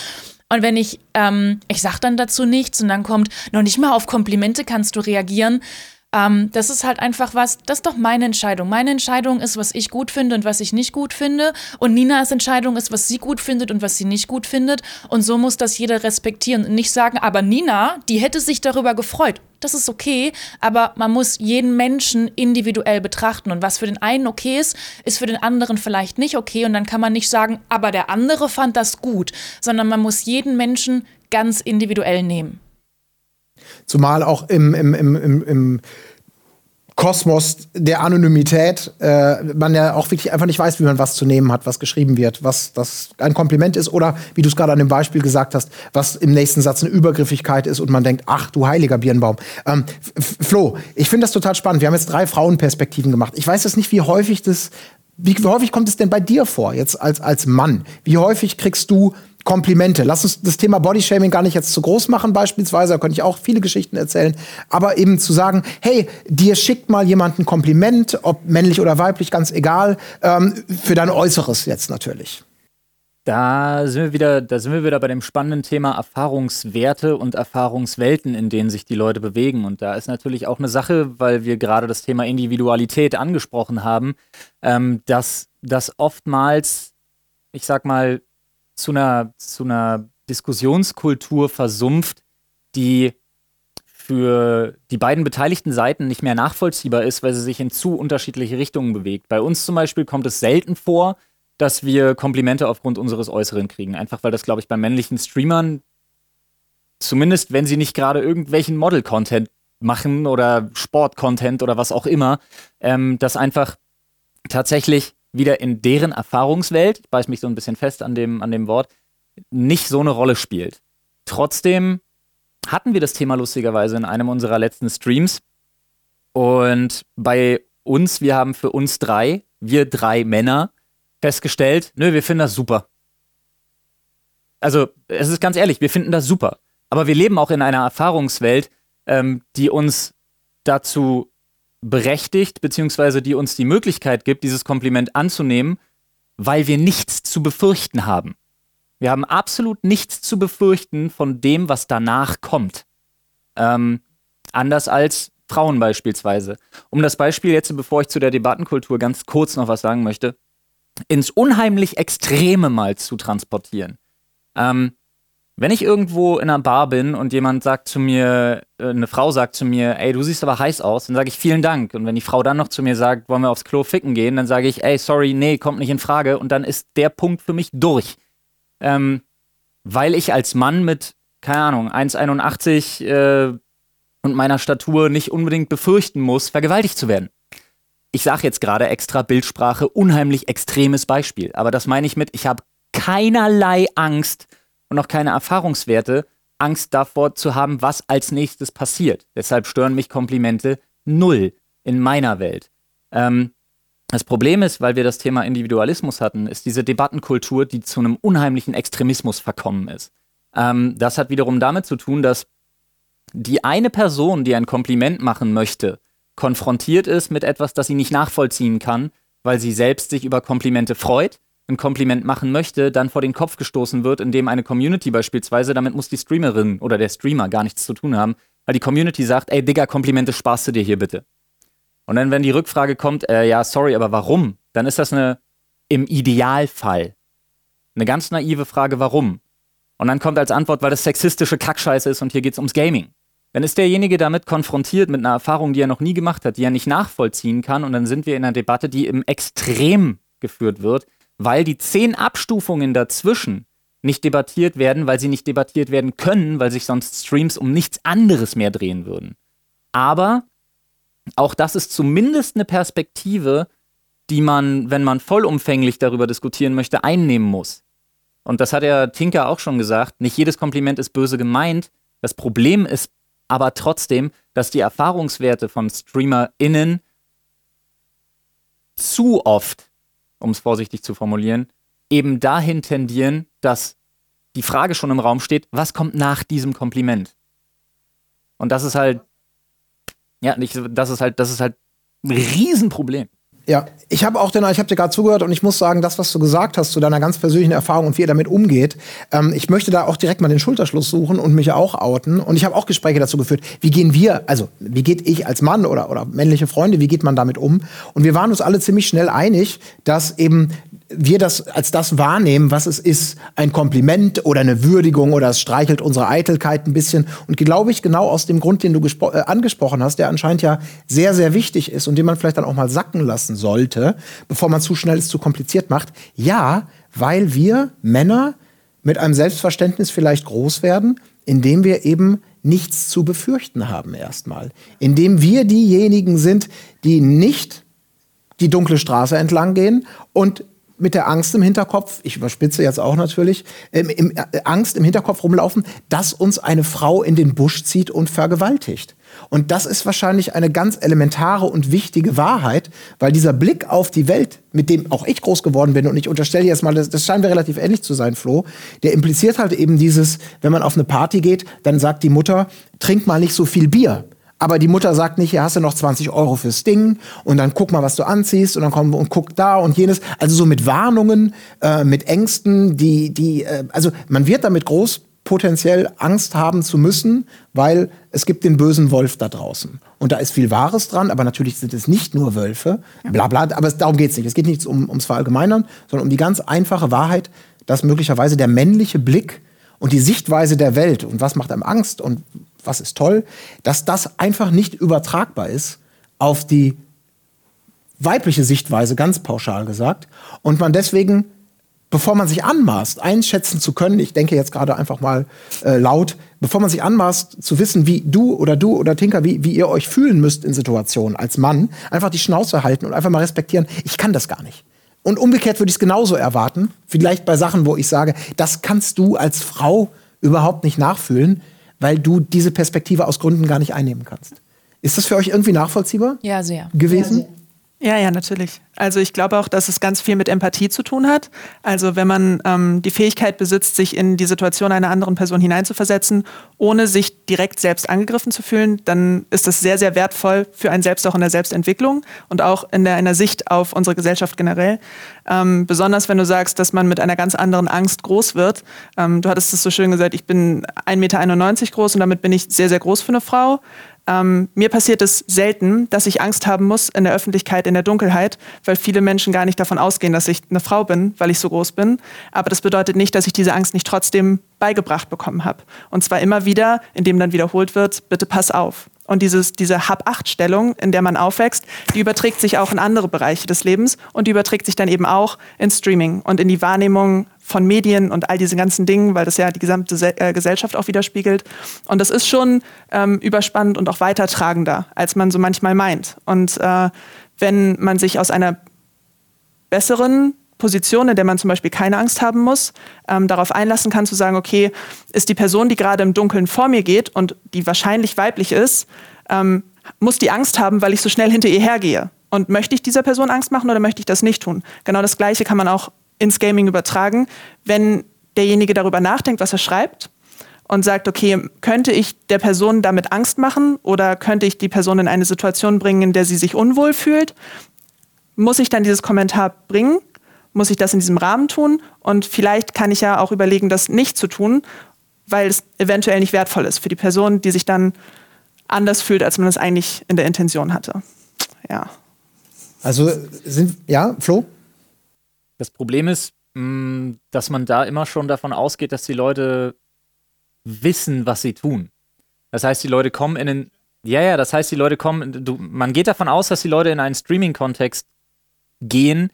Und wenn ich, ähm, ich sag dann dazu nichts und dann kommt, noch nicht mal auf Komplimente kannst du reagieren, ähm, das ist halt einfach was, das ist doch meine Entscheidung. Meine Entscheidung ist, was ich gut finde und was ich nicht gut finde. Und Ninas Entscheidung ist, was sie gut findet und was sie nicht gut findet. Und so muss das jeder respektieren und nicht sagen, aber Nina, die hätte sich darüber gefreut. Das ist okay, aber man muss jeden Menschen individuell betrachten. Und was für den einen okay ist, ist für den anderen vielleicht nicht okay. Und dann kann man nicht sagen, aber der andere fand das gut, sondern man muss jeden Menschen ganz individuell nehmen. Zumal auch im, im, im, im, im Kosmos der Anonymität äh, man ja auch wirklich einfach nicht weiß, wie man was zu nehmen hat, was geschrieben wird, was das ein Kompliment ist oder, wie du es gerade an dem Beispiel gesagt hast, was im nächsten Satz eine Übergriffigkeit ist und man denkt, ach du heiliger Birnbaum. Ähm, Flo, ich finde das total spannend. Wir haben jetzt drei Frauenperspektiven gemacht. Ich weiß jetzt nicht, wie häufig das, wie häufig kommt es denn bei dir vor, jetzt als, als Mann? Wie häufig kriegst du Komplimente. Lass uns das Thema Bodyshaming gar nicht jetzt zu groß machen, beispielsweise. Da könnte ich auch viele Geschichten erzählen. Aber eben zu sagen, hey, dir schickt mal jemand ein Kompliment, ob männlich oder weiblich, ganz egal, ähm, für dein Äußeres jetzt natürlich. Da sind wir wieder, da sind wir wieder bei dem spannenden Thema Erfahrungswerte und Erfahrungswelten, in denen sich die Leute bewegen. Und da ist natürlich auch eine Sache, weil wir gerade das Thema Individualität angesprochen haben, ähm, dass das oftmals, ich sag mal, zu einer, zu einer Diskussionskultur versumpft, die für die beiden beteiligten Seiten nicht mehr nachvollziehbar ist, weil sie sich in zu unterschiedliche Richtungen bewegt. Bei uns zum Beispiel kommt es selten vor, dass wir Komplimente aufgrund unseres Äußeren kriegen. Einfach weil das, glaube ich, bei männlichen Streamern, zumindest wenn sie nicht gerade irgendwelchen Model-Content machen oder Sport-Content oder was auch immer, ähm, das einfach tatsächlich wieder in deren Erfahrungswelt, ich beiß mich so ein bisschen fest an dem, an dem Wort, nicht so eine Rolle spielt. Trotzdem hatten wir das Thema lustigerweise in einem unserer letzten Streams. Und bei uns, wir haben für uns drei, wir drei Männer, festgestellt, nö, wir finden das super. Also, es ist ganz ehrlich, wir finden das super. Aber wir leben auch in einer Erfahrungswelt, ähm, die uns dazu berechtigt, beziehungsweise die uns die Möglichkeit gibt, dieses Kompliment anzunehmen, weil wir nichts zu befürchten haben. Wir haben absolut nichts zu befürchten von dem, was danach kommt. Ähm, anders als Frauen beispielsweise. Um das Beispiel jetzt, bevor ich zu der Debattenkultur ganz kurz noch was sagen möchte, ins unheimlich Extreme mal zu transportieren. Ähm, wenn ich irgendwo in einer Bar bin und jemand sagt zu mir, äh, eine Frau sagt zu mir, ey, du siehst aber heiß aus, dann sage ich vielen Dank. Und wenn die Frau dann noch zu mir sagt, wollen wir aufs Klo ficken gehen, dann sage ich, ey, sorry, nee, kommt nicht in Frage. Und dann ist der Punkt für mich durch. Ähm, weil ich als Mann mit, keine Ahnung, 1,81 äh, und meiner Statur nicht unbedingt befürchten muss, vergewaltigt zu werden. Ich sage jetzt gerade extra Bildsprache, unheimlich extremes Beispiel. Aber das meine ich mit, ich habe keinerlei Angst, und auch keine Erfahrungswerte, Angst davor zu haben, was als nächstes passiert. Deshalb stören mich Komplimente null in meiner Welt. Ähm, das Problem ist, weil wir das Thema Individualismus hatten, ist diese Debattenkultur, die zu einem unheimlichen Extremismus verkommen ist. Ähm, das hat wiederum damit zu tun, dass die eine Person, die ein Kompliment machen möchte, konfrontiert ist mit etwas, das sie nicht nachvollziehen kann, weil sie selbst sich über Komplimente freut ein Kompliment machen möchte, dann vor den Kopf gestoßen wird, indem eine Community beispielsweise, damit muss die Streamerin oder der Streamer gar nichts zu tun haben, weil die Community sagt, ey Digga, Komplimente sparst du dir hier bitte. Und dann, wenn die Rückfrage kommt, äh, ja, sorry, aber warum? Dann ist das eine, im Idealfall, eine ganz naive Frage, warum? Und dann kommt als Antwort, weil das sexistische Kackscheiße ist und hier geht's ums Gaming. Dann ist derjenige damit konfrontiert mit einer Erfahrung, die er noch nie gemacht hat, die er nicht nachvollziehen kann. Und dann sind wir in einer Debatte, die im Extrem geführt wird, weil die zehn Abstufungen dazwischen nicht debattiert werden, weil sie nicht debattiert werden können, weil sich sonst Streams um nichts anderes mehr drehen würden. Aber auch das ist zumindest eine Perspektive, die man, wenn man vollumfänglich darüber diskutieren möchte, einnehmen muss. Und das hat ja Tinker auch schon gesagt, nicht jedes Kompliment ist böse gemeint. Das Problem ist aber trotzdem, dass die Erfahrungswerte von StreamerInnen zu oft um es vorsichtig zu formulieren, eben dahin tendieren, dass die Frage schon im Raum steht, was kommt nach diesem Kompliment? Und das ist halt, ja, nicht, das ist halt, das ist halt ein Riesenproblem. Ja, ich habe auch ich habe dir gerade zugehört und ich muss sagen, das, was du gesagt hast zu deiner ganz persönlichen Erfahrung und wie ihr damit umgeht, ähm, ich möchte da auch direkt mal den Schulterschluss suchen und mich auch outen. Und ich habe auch Gespräche dazu geführt. Wie gehen wir, also wie geht ich als Mann oder, oder männliche Freunde, wie geht man damit um? Und wir waren uns alle ziemlich schnell einig, dass eben wir das als das wahrnehmen, was es ist, ein Kompliment oder eine Würdigung oder es streichelt unsere Eitelkeit ein bisschen. Und glaube ich, genau aus dem Grund, den du äh, angesprochen hast, der anscheinend ja sehr, sehr wichtig ist und den man vielleicht dann auch mal sacken lassen sollte, bevor man zu schnell es zu kompliziert macht. Ja, weil wir Männer mit einem Selbstverständnis vielleicht groß werden, indem wir eben nichts zu befürchten haben erstmal. Indem wir diejenigen sind, die nicht die dunkle Straße entlang gehen und mit der Angst im Hinterkopf, ich überspitze jetzt auch natürlich, ähm, im, äh, Angst im Hinterkopf rumlaufen, dass uns eine Frau in den Busch zieht und vergewaltigt. Und das ist wahrscheinlich eine ganz elementare und wichtige Wahrheit, weil dieser Blick auf die Welt, mit dem auch ich groß geworden bin, und ich unterstelle jetzt mal, das, das scheint mir relativ ähnlich zu sein, Flo, der impliziert halt eben dieses, wenn man auf eine Party geht, dann sagt die Mutter, trink mal nicht so viel Bier. Aber die Mutter sagt nicht, hier hast du noch 20 Euro fürs Ding und dann guck mal, was du anziehst und dann komm und guck da und jenes. Also so mit Warnungen, äh, mit Ängsten, die, die, äh, also man wird damit groß potenziell Angst haben zu müssen, weil es gibt den bösen Wolf da draußen. Und da ist viel Wahres dran, aber natürlich sind es nicht nur Wölfe, bla bla, aber es, darum geht es nicht. Es geht nicht um, ums Verallgemeinern, sondern um die ganz einfache Wahrheit, dass möglicherweise der männliche Blick und die Sichtweise der Welt und was macht einem Angst und was ist toll, dass das einfach nicht übertragbar ist auf die weibliche Sichtweise, ganz pauschal gesagt. Und man deswegen, bevor man sich anmaßt, einschätzen zu können, ich denke jetzt gerade einfach mal äh, laut, bevor man sich anmaßt zu wissen, wie du oder du oder Tinker, wie, wie ihr euch fühlen müsst in Situationen als Mann, einfach die Schnauze halten und einfach mal respektieren, ich kann das gar nicht. Und umgekehrt würde ich es genauso erwarten, vielleicht bei Sachen, wo ich sage, das kannst du als Frau überhaupt nicht nachfühlen weil du diese Perspektive aus Gründen gar nicht einnehmen kannst. Ist das für euch irgendwie nachvollziehbar Ja, sehr. gewesen? Ja, sehr. Ja, ja, natürlich. Also ich glaube auch, dass es ganz viel mit Empathie zu tun hat. Also wenn man ähm, die Fähigkeit besitzt, sich in die Situation einer anderen Person hineinzuversetzen, ohne sich direkt selbst angegriffen zu fühlen, dann ist das sehr, sehr wertvoll für einen selbst auch in der Selbstentwicklung und auch in der, in der Sicht auf unsere Gesellschaft generell. Ähm, besonders wenn du sagst, dass man mit einer ganz anderen Angst groß wird. Ähm, du hattest es so schön gesagt, ich bin 1,91 Meter groß und damit bin ich sehr, sehr groß für eine Frau. Ähm, mir passiert es selten, dass ich Angst haben muss in der Öffentlichkeit, in der Dunkelheit, weil viele Menschen gar nicht davon ausgehen, dass ich eine Frau bin, weil ich so groß bin. Aber das bedeutet nicht, dass ich diese Angst nicht trotzdem beigebracht bekommen habe. Und zwar immer wieder, indem dann wiederholt wird, bitte pass auf. Und dieses, diese Hab-Acht-Stellung, in der man aufwächst, die überträgt sich auch in andere Bereiche des Lebens und die überträgt sich dann eben auch in Streaming und in die Wahrnehmung von Medien und all diese ganzen Dingen, weil das ja die gesamte äh, Gesellschaft auch widerspiegelt. Und das ist schon ähm, überspannend und auch weitertragender, als man so manchmal meint. Und äh, wenn man sich aus einer besseren Position, in der man zum Beispiel keine Angst haben muss, ähm, darauf einlassen kann, zu sagen, okay, ist die Person, die gerade im Dunkeln vor mir geht und die wahrscheinlich weiblich ist, ähm, muss die Angst haben, weil ich so schnell hinter ihr hergehe. Und möchte ich dieser Person Angst machen oder möchte ich das nicht tun? Genau das Gleiche kann man auch ins Gaming übertragen, wenn derjenige darüber nachdenkt, was er schreibt und sagt, okay, könnte ich der Person damit Angst machen oder könnte ich die Person in eine Situation bringen, in der sie sich unwohl fühlt? Muss ich dann dieses Kommentar bringen? Muss ich das in diesem Rahmen tun? Und vielleicht kann ich ja auch überlegen, das nicht zu tun, weil es eventuell nicht wertvoll ist für die Person, die sich dann anders fühlt, als man es eigentlich in der Intention hatte. Ja. Also sind, ja, Flo? Das Problem ist, mh, dass man da immer schon davon ausgeht, dass die Leute wissen, was sie tun. Das heißt, die Leute kommen in den. Ja, ja, das heißt, die Leute kommen. Du, man geht davon aus, dass die Leute in einen Streaming-Kontext gehen.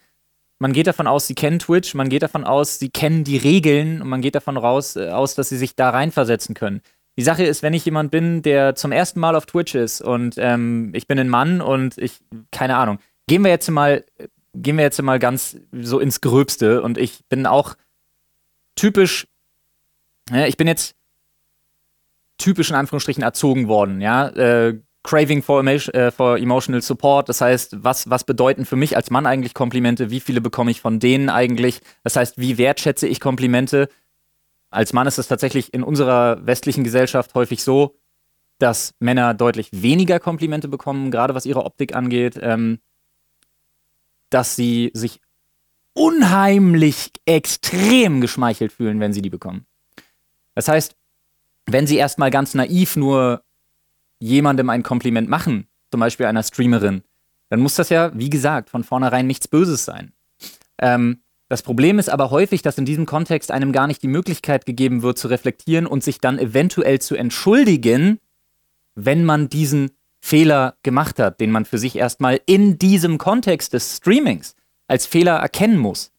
Man geht davon aus, sie kennen Twitch, man geht davon aus, sie kennen die Regeln und man geht davon raus, äh, aus, dass sie sich da reinversetzen können. Die Sache ist, wenn ich jemand bin, der zum ersten Mal auf Twitch ist und ähm, ich bin ein Mann und ich, keine Ahnung, gehen wir jetzt mal, gehen wir jetzt mal ganz so ins Gröbste und ich bin auch typisch, ja, ich bin jetzt typisch in Anführungsstrichen erzogen worden, ja. Äh, Craving for, äh, for Emotional Support, das heißt, was, was bedeuten für mich als Mann eigentlich Komplimente, wie viele bekomme ich von denen eigentlich, das heißt, wie wertschätze ich Komplimente. Als Mann ist es tatsächlich in unserer westlichen Gesellschaft häufig so, dass Männer deutlich weniger Komplimente bekommen, gerade was ihre Optik angeht, ähm, dass sie sich unheimlich extrem geschmeichelt fühlen, wenn sie die bekommen. Das heißt, wenn sie erstmal ganz naiv nur jemandem ein Kompliment machen, zum Beispiel einer Streamerin, dann muss das ja, wie gesagt, von vornherein nichts Böses sein. Ähm, das Problem ist aber häufig, dass in diesem Kontext einem gar nicht die Möglichkeit gegeben wird, zu reflektieren und sich dann eventuell zu entschuldigen, wenn man diesen Fehler gemacht hat, den man für sich erstmal in diesem Kontext des Streamings als Fehler erkennen muss.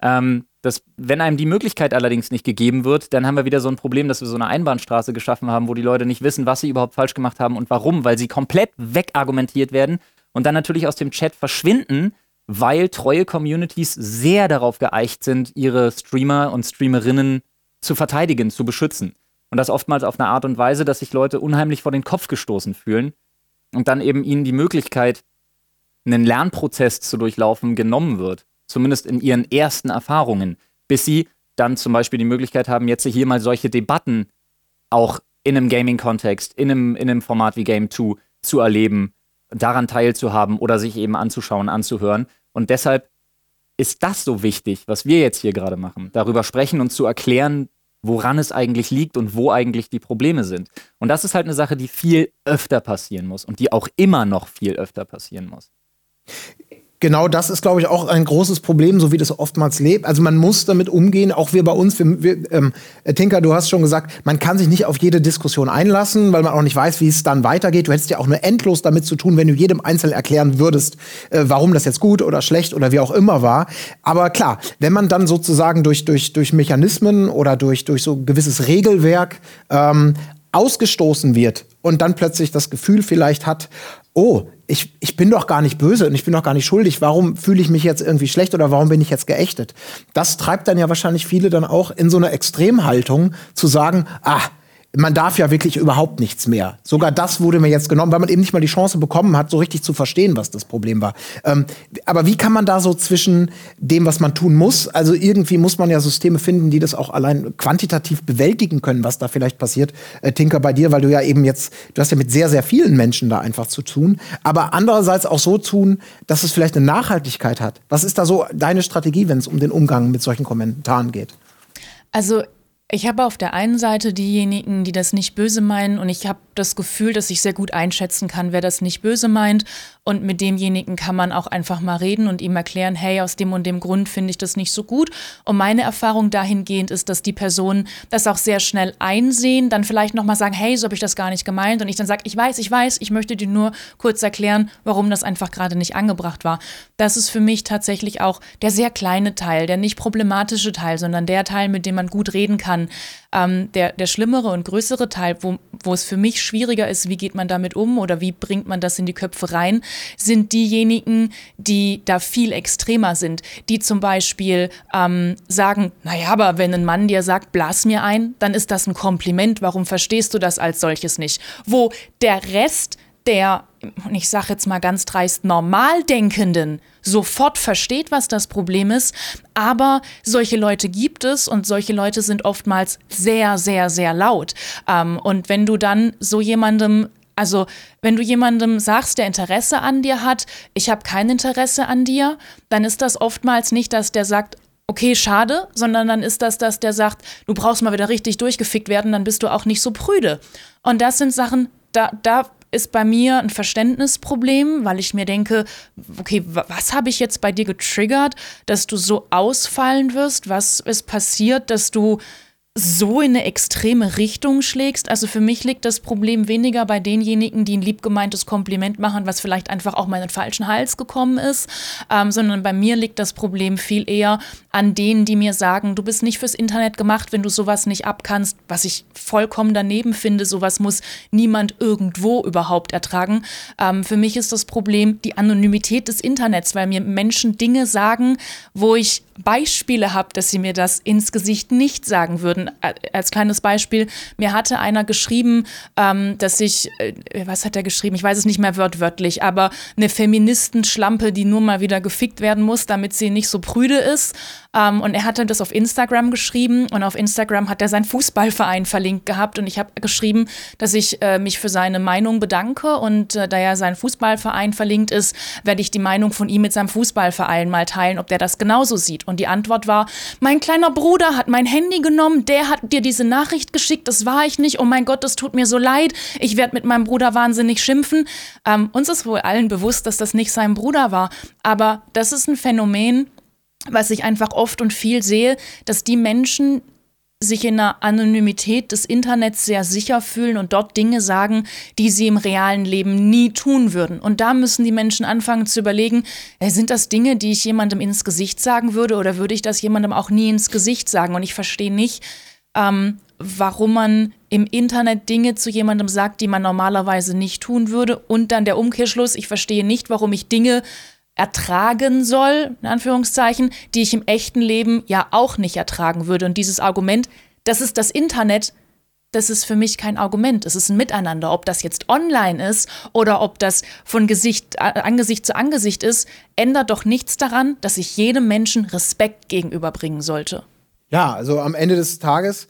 Ähm, das, wenn einem die Möglichkeit allerdings nicht gegeben wird, dann haben wir wieder so ein Problem, dass wir so eine Einbahnstraße geschaffen haben, wo die Leute nicht wissen, was sie überhaupt falsch gemacht haben und warum, weil sie komplett wegargumentiert werden und dann natürlich aus dem Chat verschwinden, weil treue Communities sehr darauf geeicht sind, ihre Streamer und Streamerinnen zu verteidigen, zu beschützen. Und das oftmals auf eine Art und Weise, dass sich Leute unheimlich vor den Kopf gestoßen fühlen und dann eben ihnen die Möglichkeit, einen Lernprozess zu durchlaufen, genommen wird. Zumindest in ihren ersten Erfahrungen, bis sie dann zum Beispiel die Möglichkeit haben, jetzt hier mal solche Debatten auch in einem Gaming-Kontext, in einem, in einem Format wie Game 2 zu erleben, daran teilzuhaben oder sich eben anzuschauen, anzuhören. Und deshalb ist das so wichtig, was wir jetzt hier gerade machen. Darüber sprechen und zu erklären, woran es eigentlich liegt und wo eigentlich die Probleme sind. Und das ist halt eine Sache, die viel öfter passieren muss und die auch immer noch viel öfter passieren muss. Genau das ist, glaube ich, auch ein großes Problem, so wie das oftmals lebt. Also man muss damit umgehen, auch wir bei uns. Wir, wir, ähm, Tinker, du hast schon gesagt, man kann sich nicht auf jede Diskussion einlassen, weil man auch nicht weiß, wie es dann weitergeht. Du hättest ja auch nur endlos damit zu tun, wenn du jedem einzeln erklären würdest, äh, warum das jetzt gut oder schlecht oder wie auch immer war. Aber klar, wenn man dann sozusagen durch, durch, durch Mechanismen oder durch, durch so gewisses Regelwerk ähm, ausgestoßen wird und dann plötzlich das Gefühl vielleicht hat, oh, ich, ich bin doch gar nicht böse und ich bin doch gar nicht schuldig. Warum fühle ich mich jetzt irgendwie schlecht oder warum bin ich jetzt geächtet? Das treibt dann ja wahrscheinlich viele dann auch in so eine Extremhaltung zu sagen, ah, man darf ja wirklich überhaupt nichts mehr. Sogar das wurde mir jetzt genommen, weil man eben nicht mal die Chance bekommen hat, so richtig zu verstehen, was das Problem war. Ähm, aber wie kann man da so zwischen dem, was man tun muss, also irgendwie muss man ja Systeme finden, die das auch allein quantitativ bewältigen können, was da vielleicht passiert. Äh, Tinker, bei dir, weil du ja eben jetzt, du hast ja mit sehr, sehr vielen Menschen da einfach zu tun, aber andererseits auch so tun, dass es vielleicht eine Nachhaltigkeit hat. Was ist da so deine Strategie, wenn es um den Umgang mit solchen Kommentaren geht? Also ich habe auf der einen Seite diejenigen, die das nicht böse meinen und ich habe das Gefühl, dass ich sehr gut einschätzen kann, wer das nicht böse meint und mit demjenigen kann man auch einfach mal reden und ihm erklären, hey, aus dem und dem Grund finde ich das nicht so gut. Und meine Erfahrung dahingehend ist, dass die Personen das auch sehr schnell einsehen, dann vielleicht nochmal sagen, hey, so habe ich das gar nicht gemeint und ich dann sage, ich weiß, ich weiß, ich möchte dir nur kurz erklären, warum das einfach gerade nicht angebracht war. Das ist für mich tatsächlich auch der sehr kleine Teil, der nicht problematische Teil, sondern der Teil, mit dem man gut reden kann. Ähm, der, der schlimmere und größere Teil, wo, wo es für mich schwieriger ist, wie geht man damit um oder wie bringt man das in die Köpfe rein, sind diejenigen, die da viel extremer sind, die zum Beispiel ähm, sagen, naja, aber wenn ein Mann dir sagt, blas mir ein, dann ist das ein Kompliment, warum verstehst du das als solches nicht? Wo der Rest der, ich sage jetzt mal ganz dreist, Normaldenkenden sofort versteht, was das Problem ist. Aber solche Leute gibt es und solche Leute sind oftmals sehr, sehr, sehr laut. Ähm, und wenn du dann so jemandem also, wenn du jemandem sagst, der Interesse an dir hat, ich habe kein Interesse an dir, dann ist das oftmals nicht, dass der sagt, okay, schade, sondern dann ist das, dass der sagt, du brauchst mal wieder richtig durchgefickt werden, dann bist du auch nicht so prüde. Und das sind Sachen, da, da ist bei mir ein Verständnisproblem, weil ich mir denke, okay, was habe ich jetzt bei dir getriggert, dass du so ausfallen wirst? Was ist passiert, dass du so in eine extreme Richtung schlägst. Also für mich liegt das Problem weniger bei denjenigen, die ein liebgemeintes Kompliment machen, was vielleicht einfach auch mal in den falschen Hals gekommen ist, ähm, sondern bei mir liegt das Problem viel eher an denen, die mir sagen, du bist nicht fürs Internet gemacht, wenn du sowas nicht abkannst, was ich vollkommen daneben finde. Sowas muss niemand irgendwo überhaupt ertragen. Ähm, für mich ist das Problem die Anonymität des Internets, weil mir Menschen Dinge sagen, wo ich Beispiele habe, dass sie mir das ins Gesicht nicht sagen würden. Als kleines Beispiel, mir hatte einer geschrieben, ähm, dass ich, äh, was hat er geschrieben? Ich weiß es nicht mehr wörtwörtlich, aber eine Feministenschlampe, die nur mal wieder gefickt werden muss, damit sie nicht so prüde ist. Ähm, und er hatte das auf Instagram geschrieben und auf Instagram hat er seinen Fußballverein verlinkt gehabt und ich habe geschrieben, dass ich äh, mich für seine Meinung bedanke und äh, da ja sein Fußballverein verlinkt ist, werde ich die Meinung von ihm mit seinem Fußballverein mal teilen, ob der das genauso sieht. Und die Antwort war, mein kleiner Bruder hat mein Handy genommen, der hat dir diese Nachricht geschickt, das war ich nicht, oh mein Gott, das tut mir so leid, ich werde mit meinem Bruder wahnsinnig schimpfen. Ähm, uns ist wohl allen bewusst, dass das nicht sein Bruder war, aber das ist ein Phänomen, was ich einfach oft und viel sehe, dass die Menschen sich in der Anonymität des Internets sehr sicher fühlen und dort Dinge sagen, die sie im realen Leben nie tun würden. Und da müssen die Menschen anfangen zu überlegen, äh, sind das Dinge, die ich jemandem ins Gesicht sagen würde oder würde ich das jemandem auch nie ins Gesicht sagen? Und ich verstehe nicht, ähm, warum man im Internet Dinge zu jemandem sagt, die man normalerweise nicht tun würde. Und dann der Umkehrschluss, ich verstehe nicht, warum ich Dinge ertragen soll, in Anführungszeichen, die ich im echten Leben ja auch nicht ertragen würde. Und dieses Argument, das ist das Internet, das ist für mich kein Argument. Es ist ein Miteinander. Ob das jetzt online ist oder ob das von Gesicht, äh, Angesicht zu Angesicht ist, ändert doch nichts daran, dass ich jedem Menschen Respekt gegenüberbringen sollte. Ja, also am Ende des Tages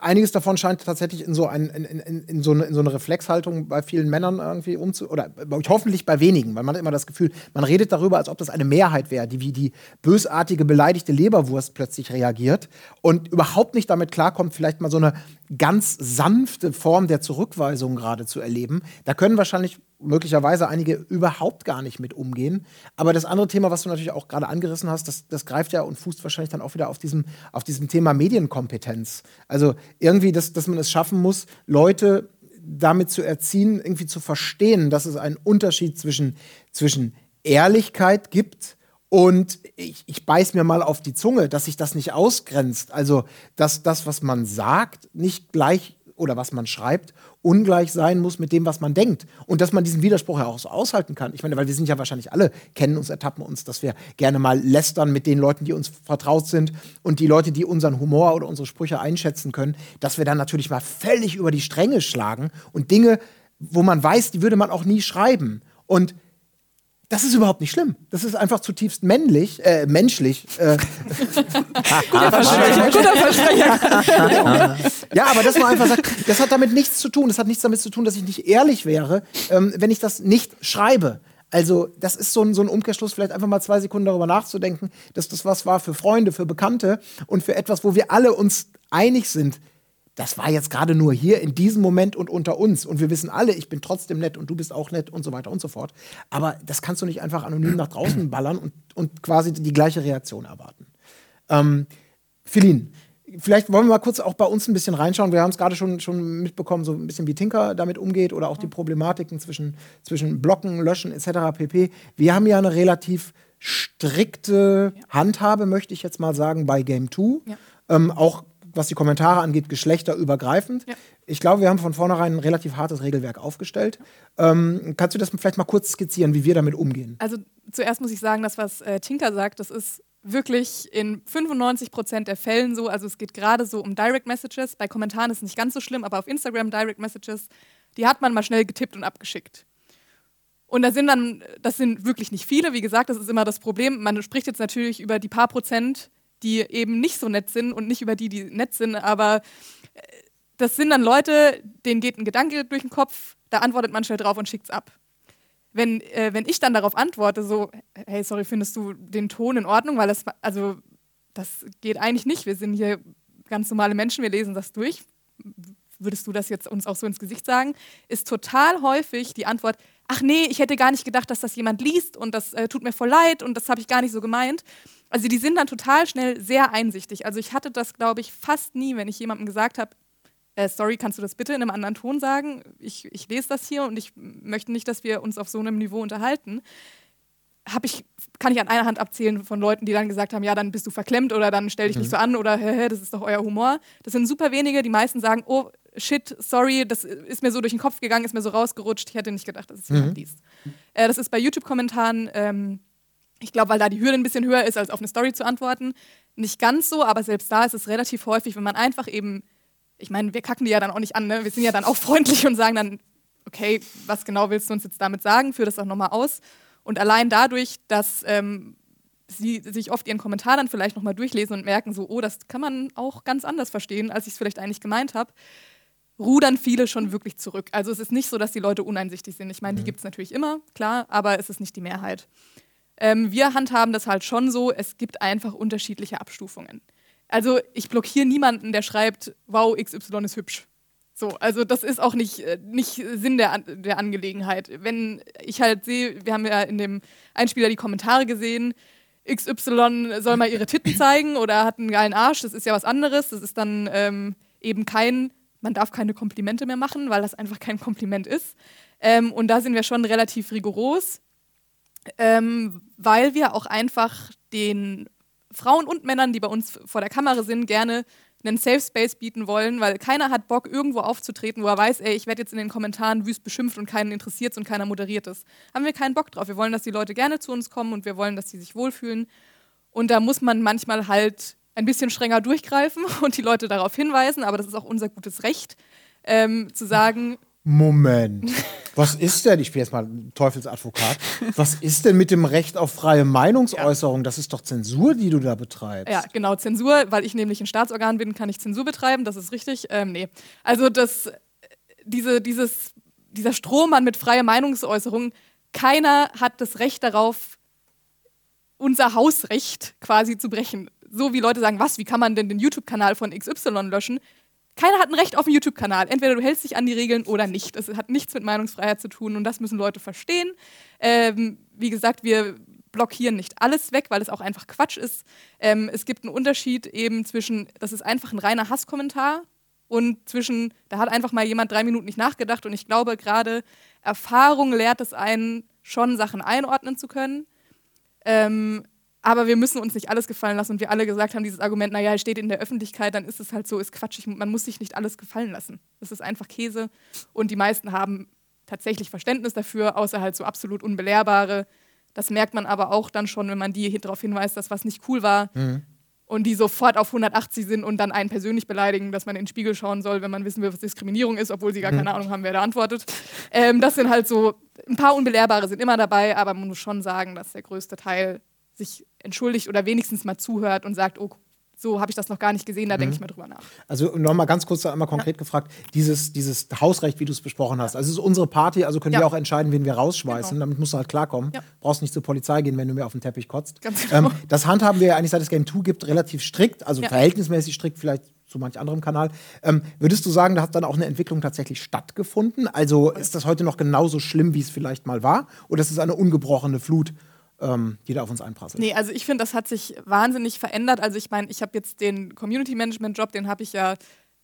einiges davon scheint tatsächlich in so, ein, in, in, in, so eine, in so eine Reflexhaltung bei vielen Männern irgendwie umzu oder hoffentlich bei wenigen, weil man hat immer das Gefühl, man redet darüber, als ob das eine Mehrheit wäre, die wie die bösartige, beleidigte Leberwurst plötzlich reagiert und überhaupt nicht damit klarkommt, vielleicht mal so eine ganz sanfte Form der Zurückweisung gerade zu erleben. Da können wahrscheinlich möglicherweise einige überhaupt gar nicht mit umgehen. Aber das andere Thema, was du natürlich auch gerade angerissen hast, das, das greift ja und fußt wahrscheinlich dann auch wieder auf diesem, auf diesem Thema Medienkompetenz. Also irgendwie, dass, dass man es schaffen muss, Leute damit zu erziehen, irgendwie zu verstehen, dass es einen Unterschied zwischen, zwischen Ehrlichkeit gibt und ich, ich beiß mir mal auf die Zunge, dass sich das nicht ausgrenzt. Also, dass das, was man sagt, nicht gleich oder was man schreibt, ungleich sein muss mit dem, was man denkt. Und dass man diesen Widerspruch ja auch so aushalten kann. Ich meine, weil wir sind ja wahrscheinlich alle, kennen uns, ertappen uns, dass wir gerne mal lästern mit den Leuten, die uns vertraut sind und die Leute, die unseren Humor oder unsere Sprüche einschätzen können, dass wir dann natürlich mal völlig über die Stränge schlagen und Dinge, wo man weiß, die würde man auch nie schreiben. Und das ist überhaupt nicht schlimm. Das ist einfach zutiefst männlich, äh, menschlich. Äh. guter Versprecher. Guter Versprecher. ja, aber dass man einfach sagt, das hat damit nichts zu tun. Das hat nichts damit zu tun, dass ich nicht ehrlich wäre, ähm, wenn ich das nicht schreibe. Also, das ist so ein, so ein Umkehrschluss, vielleicht einfach mal zwei Sekunden darüber nachzudenken, dass das was war für Freunde, für Bekannte und für etwas, wo wir alle uns einig sind das war jetzt gerade nur hier in diesem Moment und unter uns. Und wir wissen alle, ich bin trotzdem nett und du bist auch nett und so weiter und so fort. Aber das kannst du nicht einfach anonym nach draußen ballern und, und quasi die gleiche Reaktion erwarten. Ähm, Philin, vielleicht wollen wir mal kurz auch bei uns ein bisschen reinschauen. Wir haben es gerade schon, schon mitbekommen, so ein bisschen wie Tinker damit umgeht oder auch die Problematiken zwischen, zwischen Blocken, Löschen etc. pp. Wir haben ja eine relativ strikte Handhabe, möchte ich jetzt mal sagen, bei Game 2. Ja. Ähm, auch was die Kommentare angeht, geschlechterübergreifend. Ja. Ich glaube, wir haben von vornherein ein relativ hartes Regelwerk aufgestellt. Ähm, kannst du das vielleicht mal kurz skizzieren, wie wir damit umgehen? Also zuerst muss ich sagen, das, was äh, Tinker sagt, das ist wirklich in 95 Prozent der Fällen so. Also es geht gerade so um Direct Messages. Bei Kommentaren ist es nicht ganz so schlimm, aber auf Instagram Direct Messages, die hat man mal schnell getippt und abgeschickt. Und da sind dann, das sind wirklich nicht viele, wie gesagt, das ist immer das Problem. Man spricht jetzt natürlich über die paar Prozent, die eben nicht so nett sind und nicht über die, die nett sind, aber äh, das sind dann Leute, denen geht ein Gedanke durch den Kopf, da antwortet man schnell drauf und schickt es ab. Wenn, äh, wenn ich dann darauf antworte, so, hey, sorry, findest du den Ton in Ordnung? Weil das, also, das geht eigentlich nicht. Wir sind hier ganz normale Menschen, wir lesen das durch. Würdest du das jetzt uns auch so ins Gesicht sagen? Ist total häufig die Antwort, ach nee, ich hätte gar nicht gedacht, dass das jemand liest und das äh, tut mir voll leid und das habe ich gar nicht so gemeint. Also die sind dann total schnell sehr einsichtig. Also ich hatte das, glaube ich, fast nie, wenn ich jemandem gesagt habe, äh, sorry, kannst du das bitte in einem anderen Ton sagen? Ich, ich lese das hier und ich möchte nicht, dass wir uns auf so einem Niveau unterhalten. Ich, kann ich an einer Hand abzählen von Leuten, die dann gesagt haben, ja, dann bist du verklemmt oder dann stell dich mhm. nicht so an oder hä, hä, das ist doch euer Humor. Das sind super wenige. Die meisten sagen, oh, shit, sorry, das ist mir so durch den Kopf gegangen, ist mir so rausgerutscht. Ich hätte nicht gedacht, dass es jemand mhm. liest. Äh, das ist bei YouTube-Kommentaren ähm, ich glaube, weil da die Hürde ein bisschen höher ist, als auf eine Story zu antworten. Nicht ganz so, aber selbst da ist es relativ häufig, wenn man einfach eben, ich meine, wir kacken die ja dann auch nicht an, ne? wir sind ja dann auch freundlich und sagen dann, okay, was genau willst du uns jetzt damit sagen? Führ das auch nochmal aus. Und allein dadurch, dass ähm, sie sich oft ihren Kommentar dann vielleicht nochmal durchlesen und merken, so, oh, das kann man auch ganz anders verstehen, als ich es vielleicht eigentlich gemeint habe, rudern viele schon wirklich zurück. Also es ist nicht so, dass die Leute uneinsichtig sind. Ich meine, die mhm. gibt es natürlich immer, klar, aber es ist nicht die Mehrheit. Ähm, wir handhaben das halt schon so, es gibt einfach unterschiedliche Abstufungen. Also ich blockiere niemanden, der schreibt, wow, XY ist hübsch. So, also das ist auch nicht, äh, nicht Sinn der, der Angelegenheit. Wenn ich halt sehe, wir haben ja in dem Einspieler die Kommentare gesehen, XY soll mal ihre Titten zeigen oder hat einen geilen Arsch, das ist ja was anderes. Das ist dann ähm, eben kein, man darf keine Komplimente mehr machen, weil das einfach kein Kompliment ist. Ähm, und da sind wir schon relativ rigoros ähm, weil wir auch einfach den Frauen und Männern, die bei uns vor der Kamera sind, gerne einen Safe Space bieten wollen, weil keiner hat Bock, irgendwo aufzutreten, wo er weiß, ey, ich werde jetzt in den Kommentaren wüst beschimpft und keinen interessiert und keiner moderiert es. Haben wir keinen Bock drauf. Wir wollen, dass die Leute gerne zu uns kommen und wir wollen, dass sie sich wohlfühlen. Und da muss man manchmal halt ein bisschen strenger durchgreifen und die Leute darauf hinweisen, aber das ist auch unser gutes Recht, ähm, zu sagen, Moment. Was ist denn, ich bin jetzt mal Teufelsadvokat, was ist denn mit dem Recht auf freie Meinungsäußerung? Das ist doch Zensur, die du da betreibst. Ja, genau, Zensur, weil ich nämlich ein Staatsorgan bin, kann ich Zensur betreiben, das ist richtig. Ähm, nee. Also das, diese, dieses, dieser Strohmann mit freier Meinungsäußerung, keiner hat das Recht darauf, unser Hausrecht quasi zu brechen. So wie Leute sagen, was, wie kann man denn den YouTube-Kanal von XY löschen? Keiner hat ein Recht auf einen YouTube-Kanal. Entweder du hältst dich an die Regeln oder nicht. Das hat nichts mit Meinungsfreiheit zu tun und das müssen Leute verstehen. Ähm, wie gesagt, wir blockieren nicht alles weg, weil es auch einfach Quatsch ist. Ähm, es gibt einen Unterschied eben zwischen, das ist einfach ein reiner Hasskommentar und zwischen, da hat einfach mal jemand drei Minuten nicht nachgedacht und ich glaube gerade Erfahrung lehrt es einen, schon Sachen einordnen zu können. Ähm, aber wir müssen uns nicht alles gefallen lassen und wir alle gesagt haben, dieses Argument, naja, er steht in der Öffentlichkeit, dann ist es halt so, ist quatschig. Man muss sich nicht alles gefallen lassen. Das ist einfach Käse und die meisten haben tatsächlich Verständnis dafür, außer halt so absolut unbelehrbare. Das merkt man aber auch dann schon, wenn man die darauf hinweist, dass was nicht cool war. Mhm. Und die sofort auf 180 sind und dann einen persönlich beleidigen, dass man in den Spiegel schauen soll, wenn man wissen will, was Diskriminierung ist, obwohl sie gar mhm. keine Ahnung haben, wer da antwortet. Ähm, das sind halt so, ein paar Unbelehrbare sind immer dabei, aber man muss schon sagen, dass der größte Teil sich entschuldigt oder wenigstens mal zuhört und sagt, oh, so habe ich das noch gar nicht gesehen, da denke mhm. ich mal drüber nach. Also nochmal ganz kurz einmal konkret ja. gefragt, dieses, dieses Hausrecht, wie du es besprochen hast, also es ist unsere Party, also können ja. wir auch entscheiden, wen wir rausschmeißen, genau. damit musst du halt klarkommen. Ja. Brauchst nicht zur Polizei gehen, wenn du mir auf den Teppich kotzt. Ganz genau. Ähm, das handhaben wir eigentlich, seit es Game 2 gibt, relativ strikt, also verhältnismäßig strikt vielleicht zu manch anderem Kanal. Ähm, würdest du sagen, da hat dann auch eine Entwicklung tatsächlich stattgefunden? Also ist das heute noch genauso schlimm, wie es vielleicht mal war? Oder ist es eine ungebrochene Flut ähm, die auf uns einprasselt. Nee, also ich finde, das hat sich wahnsinnig verändert. Also ich meine, ich habe jetzt den Community Management Job, den habe ich ja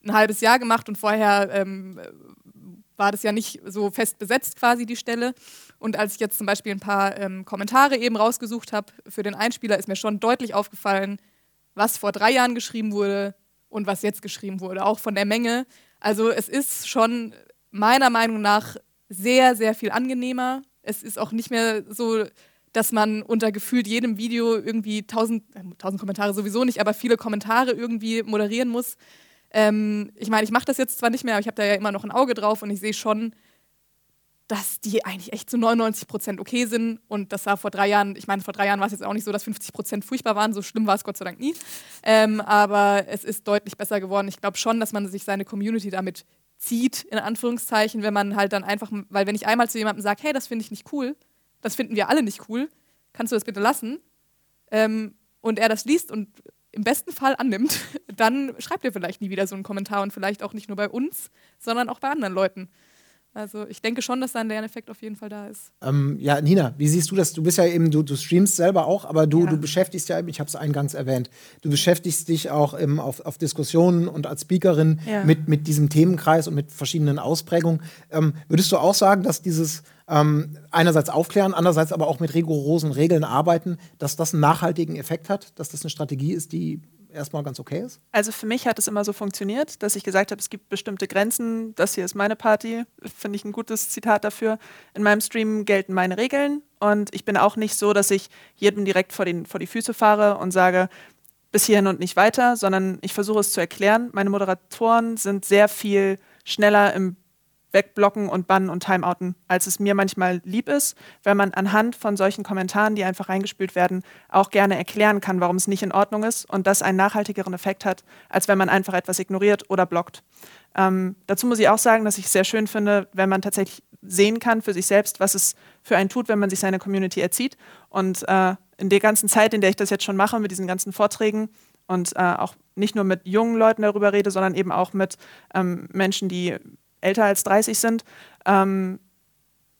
ein halbes Jahr gemacht und vorher ähm, war das ja nicht so fest besetzt quasi die Stelle. Und als ich jetzt zum Beispiel ein paar ähm, Kommentare eben rausgesucht habe für den Einspieler, ist mir schon deutlich aufgefallen, was vor drei Jahren geschrieben wurde und was jetzt geschrieben wurde, auch von der Menge. Also es ist schon meiner Meinung nach sehr, sehr viel angenehmer. Es ist auch nicht mehr so dass man unter gefühlt jedem Video irgendwie tausend, äh, tausend Kommentare sowieso nicht, aber viele Kommentare irgendwie moderieren muss. Ähm, ich meine, ich mache das jetzt zwar nicht mehr, aber ich habe da ja immer noch ein Auge drauf und ich sehe schon, dass die eigentlich echt zu 99 Prozent okay sind. Und das war vor drei Jahren, ich meine, vor drei Jahren war es jetzt auch nicht so, dass 50 Prozent furchtbar waren. So schlimm war es Gott sei Dank nie. Ähm, aber es ist deutlich besser geworden. Ich glaube schon, dass man sich seine Community damit zieht, in Anführungszeichen, wenn man halt dann einfach, weil wenn ich einmal zu jemandem sage, hey, das finde ich nicht cool, das finden wir alle nicht cool, kannst du das bitte lassen? Ähm, und er das liest und im besten Fall annimmt, dann schreibt er vielleicht nie wieder so einen Kommentar und vielleicht auch nicht nur bei uns, sondern auch bei anderen Leuten. Also ich denke schon, dass da ein Lerneffekt auf jeden Fall da ist. Ähm, ja, Nina, wie siehst du das? Du bist ja eben, du, du streamst selber auch, aber du, ja. du beschäftigst ja, ich habe es eingangs erwähnt, du beschäftigst dich auch im, auf, auf Diskussionen und als Speakerin ja. mit, mit diesem Themenkreis und mit verschiedenen Ausprägungen. Ähm, würdest du auch sagen, dass dieses ähm, einerseits aufklären, andererseits aber auch mit rigorosen Regeln arbeiten, dass das einen nachhaltigen Effekt hat, dass das eine Strategie ist, die erstmal ganz okay ist? Also für mich hat es immer so funktioniert, dass ich gesagt habe, es gibt bestimmte Grenzen. Das hier ist meine Party, finde ich ein gutes Zitat dafür. In meinem Stream gelten meine Regeln und ich bin auch nicht so, dass ich jedem direkt vor, den, vor die Füße fahre und sage, bis hierhin und nicht weiter, sondern ich versuche es zu erklären. Meine Moderatoren sind sehr viel schneller im wegblocken und bannen und timeouten, als es mir manchmal lieb ist, wenn man anhand von solchen Kommentaren, die einfach reingespült werden, auch gerne erklären kann, warum es nicht in Ordnung ist und das einen nachhaltigeren Effekt hat, als wenn man einfach etwas ignoriert oder blockt. Ähm, dazu muss ich auch sagen, dass ich es sehr schön finde, wenn man tatsächlich sehen kann für sich selbst, was es für einen tut, wenn man sich seine Community erzieht. Und äh, in der ganzen Zeit, in der ich das jetzt schon mache, mit diesen ganzen Vorträgen und äh, auch nicht nur mit jungen Leuten darüber rede, sondern eben auch mit ähm, Menschen, die älter als 30 sind, ähm,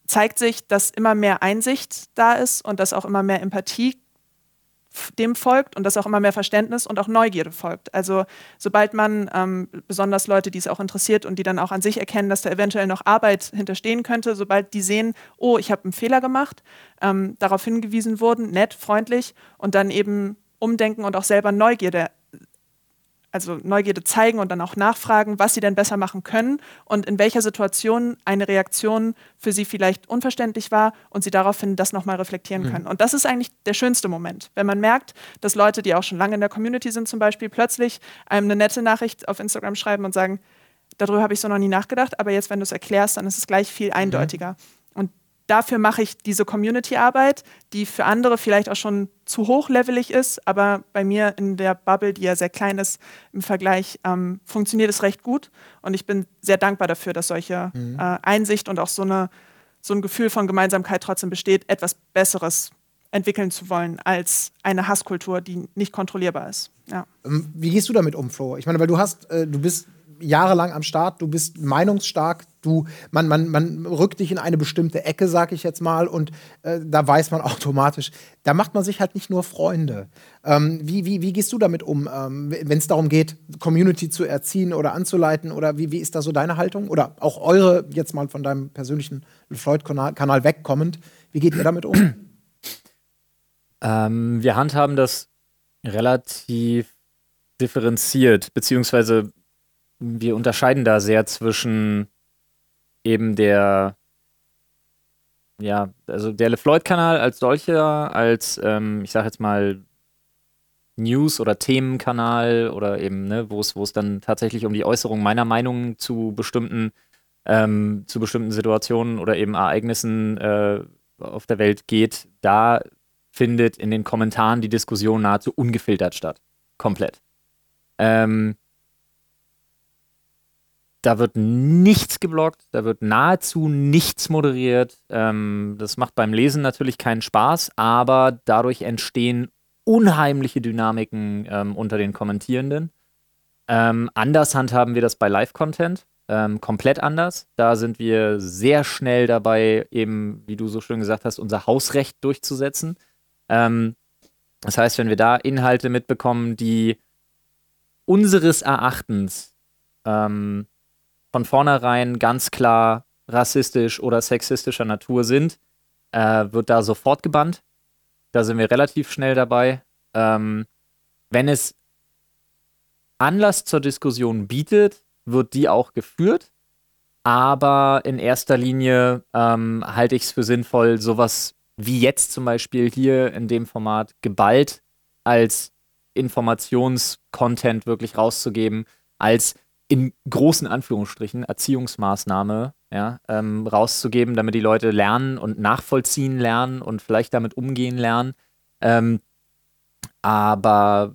zeigt sich, dass immer mehr Einsicht da ist und dass auch immer mehr Empathie dem folgt und dass auch immer mehr Verständnis und auch Neugierde folgt. Also sobald man ähm, besonders Leute, die es auch interessiert und die dann auch an sich erkennen, dass da eventuell noch Arbeit hinterstehen könnte, sobald die sehen, oh, ich habe einen Fehler gemacht, ähm, darauf hingewiesen wurden, nett, freundlich und dann eben umdenken und auch selber Neugierde also Neugierde zeigen und dann auch nachfragen, was sie denn besser machen können und in welcher Situation eine Reaktion für sie vielleicht unverständlich war und sie daraufhin das nochmal reflektieren mhm. können. Und das ist eigentlich der schönste Moment, wenn man merkt, dass Leute, die auch schon lange in der Community sind zum Beispiel, plötzlich einem eine nette Nachricht auf Instagram schreiben und sagen, darüber habe ich so noch nie nachgedacht, aber jetzt, wenn du es erklärst, dann ist es gleich viel mhm. eindeutiger. Mhm dafür mache ich diese Community-Arbeit, die für andere vielleicht auch schon zu hochlevelig ist, aber bei mir in der Bubble, die ja sehr klein ist im Vergleich, ähm, funktioniert es recht gut. Und ich bin sehr dankbar dafür, dass solche mhm. äh, Einsicht und auch so, eine, so ein Gefühl von Gemeinsamkeit trotzdem besteht, etwas Besseres entwickeln zu wollen als eine Hasskultur, die nicht kontrollierbar ist. Ja. Ähm, wie gehst du damit um, Flo? Ich meine, weil du hast, äh, du bist jahrelang am Start, du bist meinungsstark, du, man, man, man rückt dich in eine bestimmte Ecke, sag ich jetzt mal, und äh, da weiß man automatisch, da macht man sich halt nicht nur Freunde. Ähm, wie, wie, wie gehst du damit um, ähm, wenn es darum geht, Community zu erziehen oder anzuleiten? Oder wie, wie ist da so deine Haltung? Oder auch eure, jetzt mal von deinem persönlichen Floyd-Kanal wegkommend, wie geht ihr damit um? Ähm, wir handhaben das relativ differenziert, beziehungsweise wir unterscheiden da sehr zwischen eben der, ja, also der LeFloid-Kanal als solcher, als, ähm, ich sag jetzt mal, News- oder Themenkanal oder eben, ne, wo es, dann tatsächlich um die Äußerung meiner Meinung zu bestimmten, ähm, zu bestimmten Situationen oder eben Ereignissen äh, auf der Welt geht, da findet in den Kommentaren die Diskussion nahezu ungefiltert statt. Komplett. Ähm, da wird nichts geblockt, da wird nahezu nichts moderiert. Ähm, das macht beim Lesen natürlich keinen Spaß, aber dadurch entstehen unheimliche Dynamiken ähm, unter den Kommentierenden. Ähm, anders handhaben wir das bei Live-Content. Ähm, komplett anders. Da sind wir sehr schnell dabei, eben, wie du so schön gesagt hast, unser Hausrecht durchzusetzen. Ähm, das heißt, wenn wir da Inhalte mitbekommen, die unseres Erachtens ähm, von vornherein ganz klar rassistisch oder sexistischer Natur sind, äh, wird da sofort gebannt. Da sind wir relativ schnell dabei. Ähm, wenn es Anlass zur Diskussion bietet, wird die auch geführt. Aber in erster Linie ähm, halte ich es für sinnvoll, sowas wie jetzt zum Beispiel hier in dem Format geballt als Informationscontent wirklich rauszugeben, als in großen Anführungsstrichen Erziehungsmaßnahme ja, ähm, rauszugeben, damit die Leute lernen und nachvollziehen lernen und vielleicht damit umgehen lernen. Ähm, aber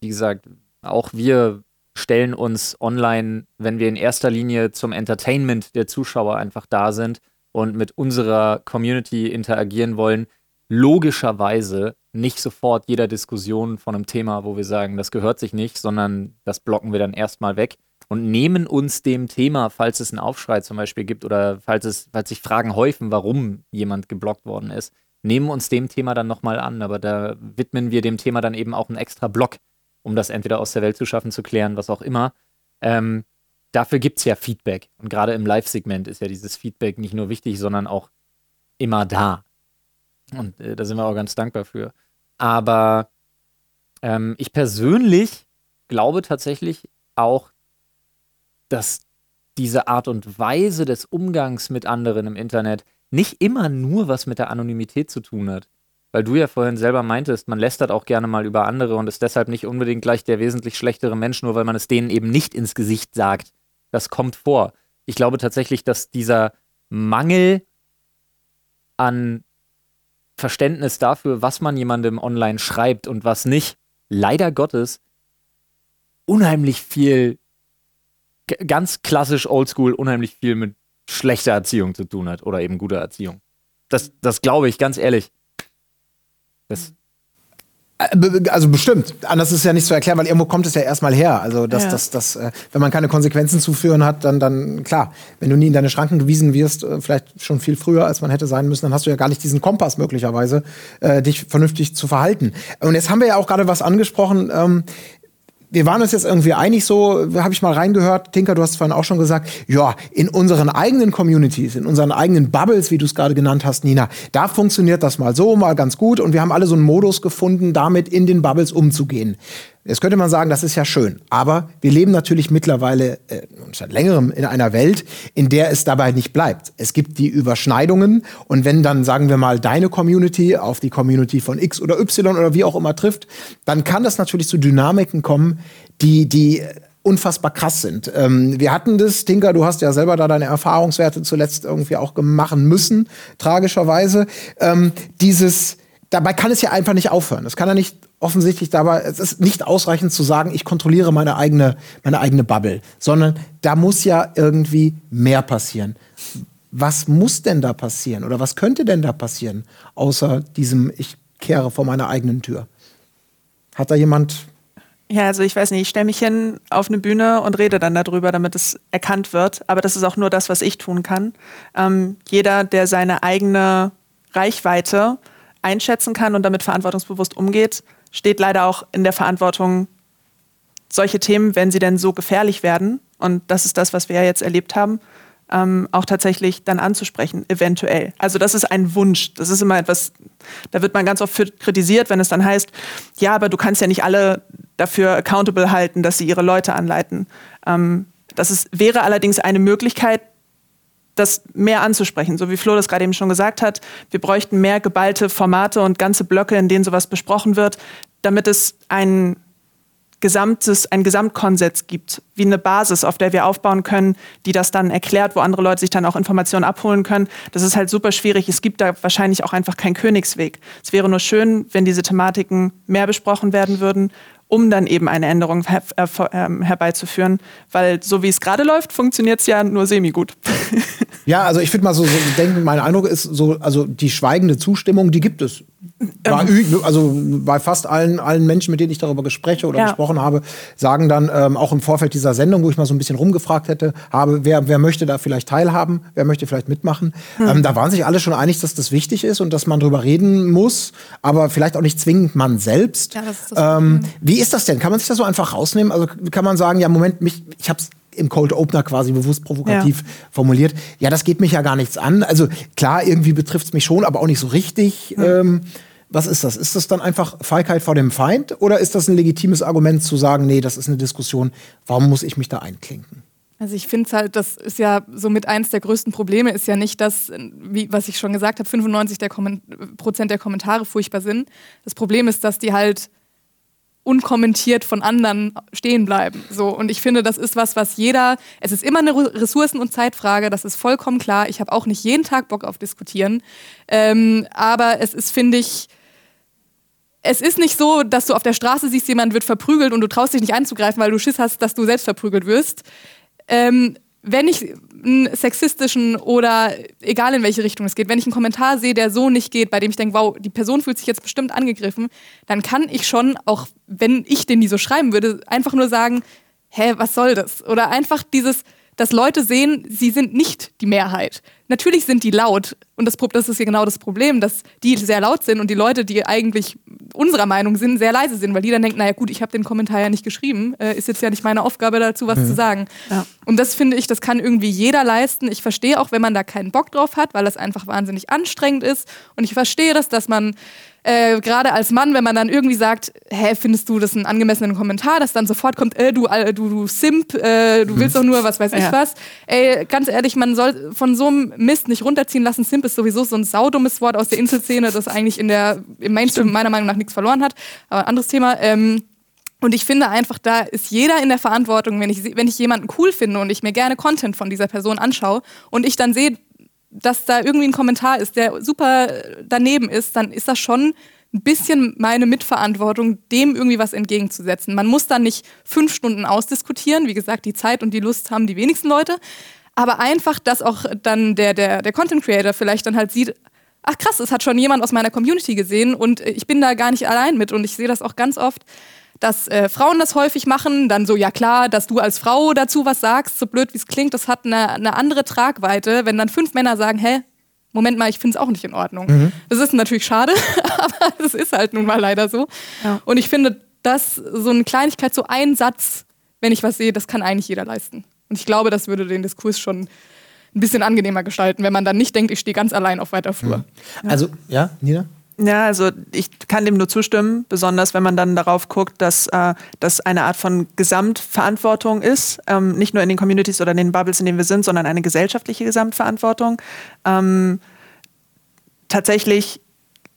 wie gesagt, auch wir stellen uns online, wenn wir in erster Linie zum Entertainment der Zuschauer einfach da sind und mit unserer Community interagieren wollen, logischerweise nicht sofort jeder Diskussion von einem Thema, wo wir sagen, das gehört sich nicht, sondern das blocken wir dann erstmal weg und nehmen uns dem Thema, falls es einen Aufschrei zum Beispiel gibt oder falls, es, falls sich Fragen häufen, warum jemand geblockt worden ist, nehmen uns dem Thema dann nochmal an. Aber da widmen wir dem Thema dann eben auch einen extra Block, um das entweder aus der Welt zu schaffen, zu klären, was auch immer. Ähm, dafür gibt es ja Feedback. Und gerade im Live-Segment ist ja dieses Feedback nicht nur wichtig, sondern auch immer da. Und äh, da sind wir auch ganz dankbar für. Aber ähm, ich persönlich glaube tatsächlich auch, dass diese Art und Weise des Umgangs mit anderen im Internet nicht immer nur was mit der Anonymität zu tun hat. Weil du ja vorhin selber meintest, man lästert auch gerne mal über andere und ist deshalb nicht unbedingt gleich der wesentlich schlechtere Mensch, nur weil man es denen eben nicht ins Gesicht sagt. Das kommt vor. Ich glaube tatsächlich, dass dieser Mangel an Verständnis dafür, was man jemandem online schreibt und was nicht, leider Gottes unheimlich viel, ganz klassisch oldschool, unheimlich viel mit schlechter Erziehung zu tun hat oder eben guter Erziehung. Das, das glaube ich, ganz ehrlich. Das, äh, also bestimmt. Anders ist ja nicht zu erklären, weil irgendwo kommt es ja erstmal her. Also dass, ja. dass, dass, äh, wenn man keine Konsequenzen zuführen hat, dann, dann klar, wenn du nie in deine Schranken gewiesen wirst, äh, vielleicht schon viel früher, als man hätte sein müssen, dann hast du ja gar nicht diesen Kompass möglicherweise, äh, dich vernünftig zu verhalten. Und jetzt haben wir ja auch gerade was angesprochen. Wir waren uns jetzt irgendwie einig so, habe ich mal reingehört, Tinker, du hast vorhin auch schon gesagt, ja, in unseren eigenen Communities, in unseren eigenen Bubbles, wie du es gerade genannt hast, Nina, da funktioniert das mal so, mal ganz gut. Und wir haben alle so einen Modus gefunden, damit in den Bubbles umzugehen. Jetzt könnte man sagen, das ist ja schön. Aber wir leben natürlich mittlerweile äh, seit längerem in einer Welt, in der es dabei nicht bleibt. Es gibt die Überschneidungen und wenn dann, sagen wir mal, deine Community auf die Community von X oder Y oder wie auch immer trifft, dann kann das natürlich zu Dynamiken kommen, die, die unfassbar krass sind. Ähm, wir hatten das, Tinker, du hast ja selber da deine Erfahrungswerte zuletzt irgendwie auch machen müssen, tragischerweise. Ähm, dieses, dabei kann es ja einfach nicht aufhören. Es kann ja nicht offensichtlich dabei, es ist nicht ausreichend zu sagen, ich kontrolliere meine eigene, meine eigene Bubble, sondern da muss ja irgendwie mehr passieren. Was muss denn da passieren oder was könnte denn da passieren, außer diesem, ich kehre vor meiner eigenen Tür? Hat da jemand ja, also ich weiß nicht, ich stelle mich hin auf eine Bühne und rede dann darüber, damit es erkannt wird. Aber das ist auch nur das, was ich tun kann. Ähm, jeder, der seine eigene Reichweite einschätzen kann und damit verantwortungsbewusst umgeht, steht leider auch in der Verantwortung, solche Themen, wenn sie denn so gefährlich werden, und das ist das, was wir ja jetzt erlebt haben, ähm, auch tatsächlich dann anzusprechen, eventuell. Also das ist ein Wunsch. Das ist immer etwas, da wird man ganz oft für kritisiert, wenn es dann heißt, ja, aber du kannst ja nicht alle dafür accountable halten, dass sie ihre Leute anleiten. Ähm, das ist, wäre allerdings eine Möglichkeit, das mehr anzusprechen. So wie Flo das gerade eben schon gesagt hat, wir bräuchten mehr geballte Formate und ganze Blöcke, in denen sowas besprochen wird, damit es ein gesamtes, ein Gesamtkonsens gibt, wie eine Basis, auf der wir aufbauen können, die das dann erklärt, wo andere Leute sich dann auch Informationen abholen können. Das ist halt super schwierig. Es gibt da wahrscheinlich auch einfach keinen Königsweg. Es wäre nur schön, wenn diese Thematiken mehr besprochen werden würden, um dann eben eine Änderung her äh, ähm, herbeizuführen. Weil so wie es gerade läuft, funktioniert es ja nur semi-gut. Ja, also ich würde mal so, so denken, mein Eindruck ist so, also die schweigende Zustimmung, die gibt es. Bei, ähm. also bei fast allen, allen Menschen, mit denen ich darüber gespreche oder ja. gesprochen habe, sagen dann ähm, auch im Vorfeld dieser Sendung, wo ich mal so ein bisschen rumgefragt hätte, habe, wer, wer möchte da vielleicht teilhaben, wer möchte vielleicht mitmachen. Hm. Ähm, da waren sich alle schon einig, dass das wichtig ist und dass man darüber reden muss, aber vielleicht auch nicht zwingend man selbst. Ja, das ist das ähm, wie ist das denn? Kann man sich das so einfach rausnehmen? Also kann man sagen, ja, Moment, mich, ich habe es im Cold Opener quasi bewusst provokativ ja. formuliert. Ja, das geht mich ja gar nichts an. Also klar, irgendwie betrifft es mich schon, aber auch nicht so richtig. Mhm. Ähm, was ist das? Ist das dann einfach Feigheit vor dem Feind oder ist das ein legitimes Argument zu sagen, nee, das ist eine Diskussion, warum muss ich mich da einklinken? Also ich finde halt, das ist ja somit eins der größten Probleme, ist ja nicht, dass, wie, was ich schon gesagt habe, 95 der Prozent der Kommentare furchtbar sind. Das Problem ist, dass die halt unkommentiert von anderen stehen bleiben. So und ich finde, das ist was, was jeder. Es ist immer eine Ressourcen- und Zeitfrage. Das ist vollkommen klar. Ich habe auch nicht jeden Tag Bock auf diskutieren, ähm, aber es ist, finde ich. Es ist nicht so, dass du auf der Straße siehst, jemand wird verprügelt und du traust dich nicht anzugreifen, weil du Schiss hast, dass du selbst verprügelt wirst. Ähm, wenn ich einen sexistischen oder egal in welche Richtung es geht, wenn ich einen Kommentar sehe, der so nicht geht, bei dem ich denke, wow, die Person fühlt sich jetzt bestimmt angegriffen, dann kann ich schon, auch wenn ich den nie so schreiben würde, einfach nur sagen, hä, was soll das? Oder einfach dieses, dass Leute sehen, sie sind nicht die Mehrheit. Natürlich sind die laut. Und das, das ist ja genau das Problem, dass die sehr laut sind und die Leute, die eigentlich unserer Meinung sind, sehr leise sind, weil die dann denken, naja gut, ich habe den Kommentar ja nicht geschrieben, äh, ist jetzt ja nicht meine Aufgabe dazu, was mhm. zu sagen. Ja. Und das finde ich, das kann irgendwie jeder leisten. Ich verstehe auch, wenn man da keinen Bock drauf hat, weil das einfach wahnsinnig anstrengend ist. Und ich verstehe das, dass man äh, gerade als Mann, wenn man dann irgendwie sagt, hä, findest du das einen angemessenen Kommentar, dass dann sofort kommt, äh, du, äh, du, du Simp, äh, du willst doch nur was weiß ich ja. was. Ey, ganz ehrlich, man soll von so einem Mist nicht runterziehen lassen. Simp ist sowieso so ein saudummes Wort aus der Inselszene, das eigentlich in der, im Mainstream meiner Meinung nach nichts verloren hat. Aber anderes Thema. Ähm, und ich finde einfach, da ist jeder in der Verantwortung, wenn ich, wenn ich jemanden cool finde und ich mir gerne Content von dieser Person anschaue und ich dann sehe, dass da irgendwie ein Kommentar ist, der super daneben ist, dann ist das schon ein bisschen meine Mitverantwortung, dem irgendwie was entgegenzusetzen. Man muss dann nicht fünf Stunden ausdiskutieren. Wie gesagt, die Zeit und die Lust haben die wenigsten Leute. Aber einfach, dass auch dann der, der, der Content Creator vielleicht dann halt sieht, ach krass, es hat schon jemand aus meiner Community gesehen und ich bin da gar nicht allein mit. Und ich sehe das auch ganz oft, dass äh, Frauen das häufig machen, dann so, ja klar, dass du als Frau dazu was sagst, so blöd wie es klingt, das hat eine, eine andere Tragweite, wenn dann fünf Männer sagen, hä, Moment mal, ich finde es auch nicht in Ordnung. Mhm. Das ist natürlich schade, aber es ist halt nun mal leider so. Ja. Und ich finde, dass so eine Kleinigkeit, so ein Satz, wenn ich was sehe, das kann eigentlich jeder leisten. Und ich glaube, das würde den Diskurs schon ein bisschen angenehmer gestalten, wenn man dann nicht denkt, ich stehe ganz allein auf weiter Flur. Mhm. Also, ja, Nina? Ja, also ich kann dem nur zustimmen, besonders wenn man dann darauf guckt, dass äh, das eine Art von Gesamtverantwortung ist, ähm, nicht nur in den Communities oder in den Bubbles, in denen wir sind, sondern eine gesellschaftliche Gesamtverantwortung. Ähm, tatsächlich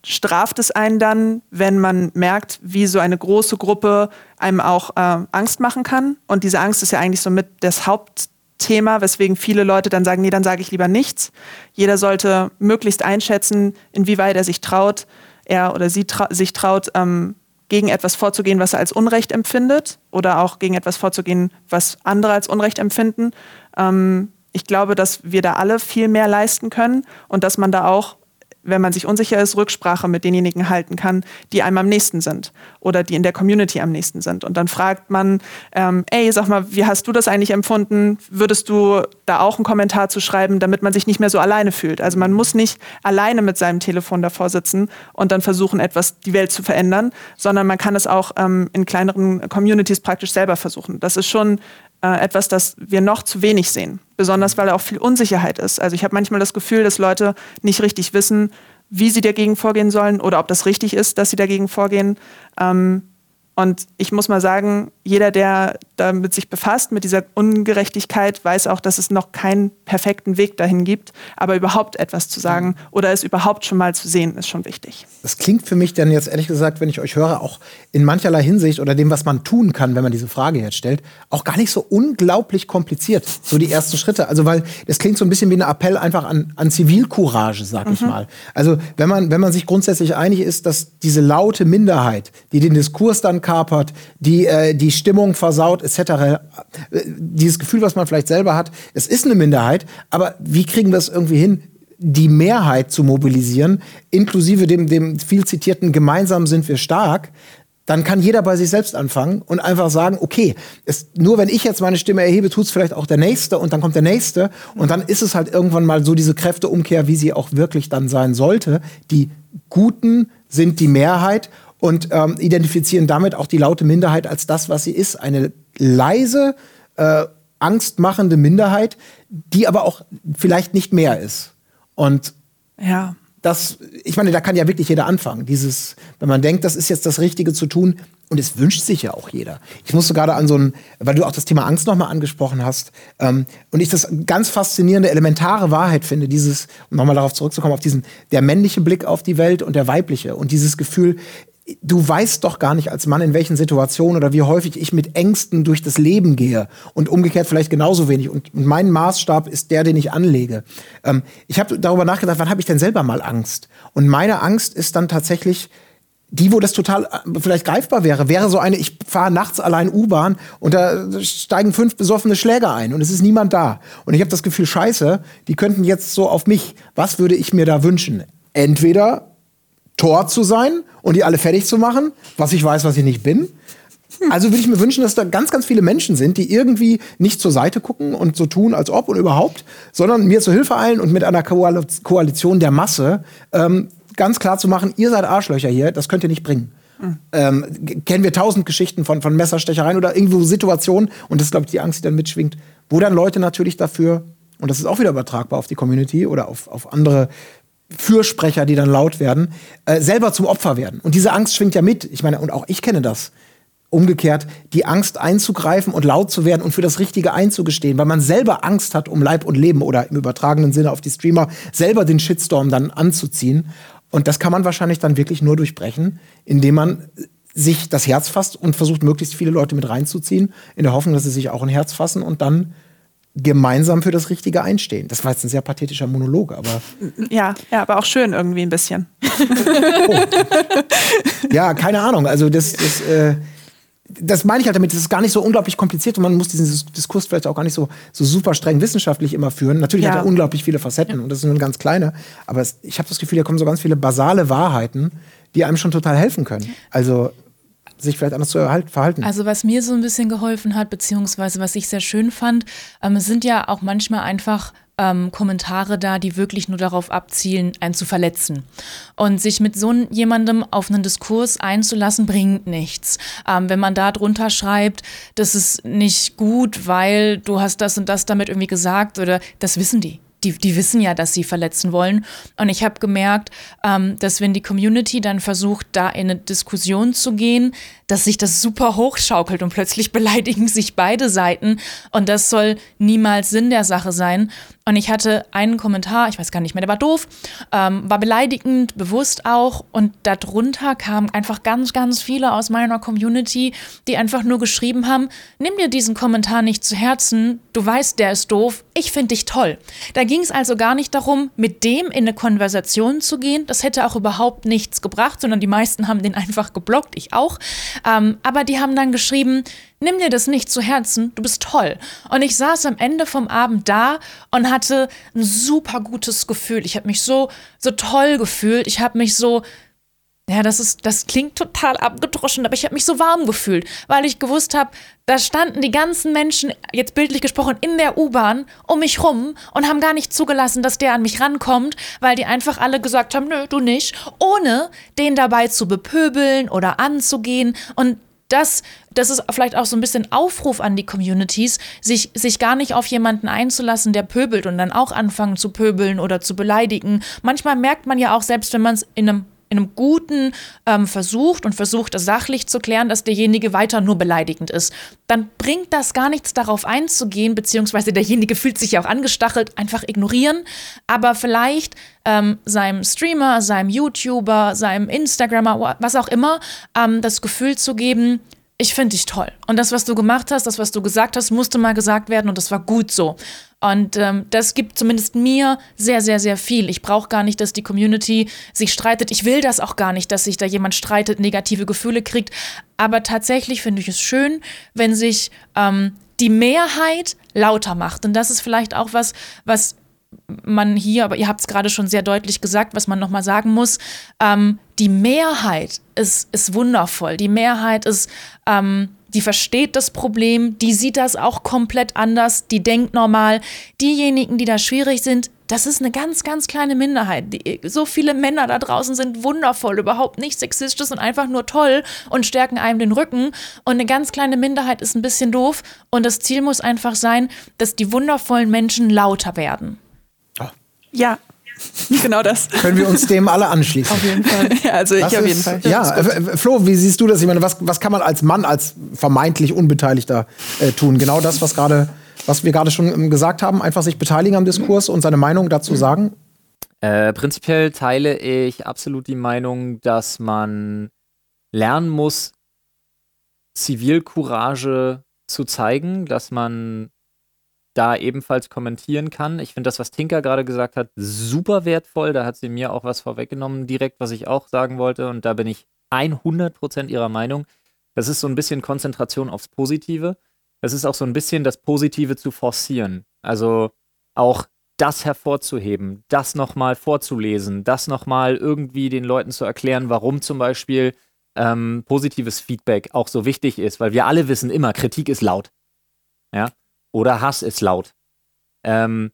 straft es einen dann, wenn man merkt, wie so eine große Gruppe einem auch äh, Angst machen kann. Und diese Angst ist ja eigentlich so mit das Haupt Thema, weswegen viele Leute dann sagen, nee, dann sage ich lieber nichts. Jeder sollte möglichst einschätzen, inwieweit er sich traut, er oder sie trau sich traut, ähm, gegen etwas vorzugehen, was er als Unrecht empfindet oder auch gegen etwas vorzugehen, was andere als Unrecht empfinden. Ähm, ich glaube, dass wir da alle viel mehr leisten können und dass man da auch wenn man sich unsicher ist, Rücksprache mit denjenigen halten kann, die einem am nächsten sind oder die in der Community am nächsten sind. Und dann fragt man, ähm, ey, sag mal, wie hast du das eigentlich empfunden? Würdest du da auch einen Kommentar zu schreiben, damit man sich nicht mehr so alleine fühlt? Also man muss nicht alleine mit seinem Telefon davor sitzen und dann versuchen, etwas die Welt zu verändern, sondern man kann es auch ähm, in kleineren Communities praktisch selber versuchen. Das ist schon äh, etwas, das wir noch zu wenig sehen. Besonders weil auch viel Unsicherheit ist. Also ich habe manchmal das Gefühl, dass Leute nicht richtig wissen, wie sie dagegen vorgehen sollen oder ob das richtig ist, dass sie dagegen vorgehen. Ähm, und ich muss mal sagen, jeder, der damit sich befasst, mit dieser Ungerechtigkeit, weiß auch, dass es noch keinen perfekten Weg dahin gibt. Aber überhaupt etwas zu sagen oder es überhaupt schon mal zu sehen, ist schon wichtig. Das klingt für mich dann jetzt ehrlich gesagt, wenn ich euch höre, auch in mancherlei Hinsicht oder dem, was man tun kann, wenn man diese Frage jetzt stellt, auch gar nicht so unglaublich kompliziert. So die ersten Schritte. Also, weil das klingt so ein bisschen wie ein Appell einfach an, an Zivilcourage, sag mhm. ich mal. Also, wenn man, wenn man sich grundsätzlich einig ist, dass diese laute Minderheit, die den Diskurs dann kapert, die äh, die Stimmung versaut, etc. Äh, dieses Gefühl, was man vielleicht selber hat, es ist eine Minderheit, aber wie kriegen wir es irgendwie hin, die Mehrheit zu mobilisieren, inklusive dem, dem viel zitierten Gemeinsam sind wir stark, dann kann jeder bei sich selbst anfangen und einfach sagen, okay, es, nur wenn ich jetzt meine Stimme erhebe, tut es vielleicht auch der Nächste und dann kommt der Nächste und dann ist es halt irgendwann mal so diese Kräfteumkehr, wie sie auch wirklich dann sein sollte. Die Guten sind die Mehrheit und ähm, identifizieren damit auch die laute Minderheit als das, was sie ist. Eine leise, äh, angstmachende Minderheit, die aber auch vielleicht nicht mehr ist. Und ja. das, ich meine, da kann ja wirklich jeder anfangen. Dieses, wenn man denkt, das ist jetzt das Richtige zu tun, und es wünscht sich ja auch jeder. Ich musste gerade an so ein, weil du auch das Thema Angst nochmal angesprochen hast, ähm, und ich das ganz faszinierende, elementare Wahrheit finde, dieses, um nochmal darauf zurückzukommen, auf diesen, der männliche Blick auf die Welt und der weibliche und dieses Gefühl, du weißt doch gar nicht als Mann, in welchen Situationen oder wie häufig ich mit Ängsten durch das Leben gehe und umgekehrt vielleicht genauso wenig. Und, mein Maßstab ist der, den ich anlege. Ähm, ich habe darüber nachgedacht, wann habe ich denn selber mal Angst? Und meine Angst ist dann tatsächlich die, wo das total äh, vielleicht greifbar wäre, wäre so eine, ich fahre nachts allein U-Bahn und da steigen fünf besoffene Schläger ein und es ist niemand da. Und ich habe das Gefühl, scheiße, die könnten jetzt so auf mich. Was würde ich mir da wünschen? Entweder Tor zu sein und die alle fertig zu machen, was ich weiß, was ich nicht bin. Also würde ich mir wünschen, dass da ganz, ganz viele Menschen sind, die irgendwie nicht zur Seite gucken und so tun, als ob und überhaupt, sondern mir zur Hilfe eilen und mit einer Koalition der Masse ähm, ganz klar zu machen, ihr seid Arschlöcher hier, das könnt ihr nicht bringen. Mhm. Ähm, kennen wir tausend Geschichten von, von Messerstechereien oder irgendwo Situationen, und das ist, glaube ich, die Angst, die dann mitschwingt, wo dann Leute natürlich dafür, und das ist auch wieder übertragbar auf die Community oder auf, auf andere Fürsprecher, die dann laut werden, äh, selber zum Opfer werden. Und diese Angst schwingt ja mit. Ich meine, und auch ich kenne das. Umgekehrt, die Angst einzugreifen und laut zu werden und für das Richtige einzugestehen, weil man selber Angst hat um Leib und Leben oder im übertragenen Sinne auf die Streamer selber den Shitstorm dann anzuziehen. Und das kann man wahrscheinlich dann wirklich nur durchbrechen, indem man sich das Herz fasst und versucht, möglichst viele Leute mit reinzuziehen, in der Hoffnung, dass sie sich auch ein Herz fassen und dann gemeinsam für das Richtige einstehen. Das war jetzt ein sehr pathetischer Monolog, aber. Ja, ja, aber auch schön irgendwie ein bisschen. oh. Ja, keine Ahnung. Also das, das, äh, das meine ich halt damit, das ist gar nicht so unglaublich kompliziert und man muss diesen Diskurs vielleicht auch gar nicht so, so super streng wissenschaftlich immer führen. Natürlich ja. hat er unglaublich viele Facetten und das ist nur ein ganz kleine, aber es, ich habe das Gefühl, da kommen so ganz viele basale Wahrheiten, die einem schon total helfen können. Also sich vielleicht anders zu verhalten. Also was mir so ein bisschen geholfen hat, beziehungsweise was ich sehr schön fand, ähm, sind ja auch manchmal einfach ähm, Kommentare da, die wirklich nur darauf abzielen, einen zu verletzen. Und sich mit so jemandem auf einen Diskurs einzulassen, bringt nichts. Ähm, wenn man da drunter schreibt, das ist nicht gut, weil du hast das und das damit irgendwie gesagt oder das wissen die die, die wissen ja, dass sie verletzen wollen. Und ich habe gemerkt, ähm, dass wenn die Community dann versucht, da in eine Diskussion zu gehen, dass sich das super hochschaukelt und plötzlich beleidigen sich beide Seiten. Und das soll niemals Sinn der Sache sein. Und ich hatte einen Kommentar, ich weiß gar nicht mehr, der war doof, ähm, war beleidigend, bewusst auch. Und darunter kamen einfach ganz, ganz viele aus meiner Community, die einfach nur geschrieben haben, nimm dir diesen Kommentar nicht zu Herzen, du weißt, der ist doof, ich finde dich toll. Da ging es also gar nicht darum, mit dem in eine Konversation zu gehen. Das hätte auch überhaupt nichts gebracht, sondern die meisten haben den einfach geblockt, ich auch. Ähm, aber die haben dann geschrieben, nimm dir das nicht zu Herzen, du bist toll. Und ich saß am Ende vom Abend da und hatte ein super gutes Gefühl. Ich habe mich so, so toll gefühlt. Ich habe mich so, ja, das ist, das klingt total abgedroschen, aber ich habe mich so warm gefühlt, weil ich gewusst habe, da standen die ganzen Menschen, jetzt bildlich gesprochen, in der U-Bahn um mich rum und haben gar nicht zugelassen, dass der an mich rankommt, weil die einfach alle gesagt haben, nö, du nicht, ohne den dabei zu bepöbeln oder anzugehen. Und das, das ist vielleicht auch so ein bisschen Aufruf an die Communities, sich, sich gar nicht auf jemanden einzulassen, der pöbelt und dann auch anfangen zu pöbeln oder zu beleidigen. Manchmal merkt man ja auch, selbst wenn man es in einem in einem guten ähm, versucht und versucht, es sachlich zu klären, dass derjenige weiter nur beleidigend ist, dann bringt das gar nichts darauf einzugehen, beziehungsweise derjenige fühlt sich ja auch angestachelt, einfach ignorieren, aber vielleicht ähm, seinem Streamer, seinem YouTuber, seinem Instagrammer, was auch immer, ähm, das Gefühl zu geben, ich finde dich toll. Und das, was du gemacht hast, das, was du gesagt hast, musste mal gesagt werden und das war gut so. Und ähm, das gibt zumindest mir sehr, sehr, sehr viel. Ich brauche gar nicht, dass die Community sich streitet. Ich will das auch gar nicht, dass sich da jemand streitet, negative Gefühle kriegt. Aber tatsächlich finde ich es schön, wenn sich ähm, die Mehrheit lauter macht. Und das ist vielleicht auch was, was man hier, aber ihr habt es gerade schon sehr deutlich gesagt, was man nochmal sagen muss. Ähm, die Mehrheit ist, ist wundervoll. Die Mehrheit ist, ähm, die versteht das Problem, die sieht das auch komplett anders, die denkt normal. Diejenigen, die da schwierig sind, das ist eine ganz, ganz kleine Minderheit. Die, so viele Männer da draußen sind wundervoll, überhaupt nicht sexistisch und einfach nur toll und stärken einem den Rücken. Und eine ganz kleine Minderheit ist ein bisschen doof. Und das Ziel muss einfach sein, dass die wundervollen Menschen lauter werden. Ja, genau das. Können wir uns dem alle anschließen? Auf jeden Fall. Ja, also ich auf jeden Fall. Ja, äh, Flo, wie siehst du das? Ich meine, was, was kann man als Mann, als vermeintlich Unbeteiligter äh, tun? Genau das, was gerade, was wir gerade schon ähm, gesagt haben, einfach sich beteiligen am Diskurs und seine Meinung dazu sagen. Äh, prinzipiell teile ich absolut die Meinung, dass man lernen muss, Zivilcourage zu zeigen, dass man da ebenfalls kommentieren kann. Ich finde das, was Tinker gerade gesagt hat, super wertvoll. Da hat sie mir auch was vorweggenommen, direkt, was ich auch sagen wollte. Und da bin ich 100% ihrer Meinung. Das ist so ein bisschen Konzentration aufs Positive. Das ist auch so ein bisschen das Positive zu forcieren. Also auch das hervorzuheben, das nochmal vorzulesen, das nochmal irgendwie den Leuten zu erklären, warum zum Beispiel ähm, positives Feedback auch so wichtig ist, weil wir alle wissen immer, Kritik ist laut. Ja? Oder Hass ist laut. Ähm,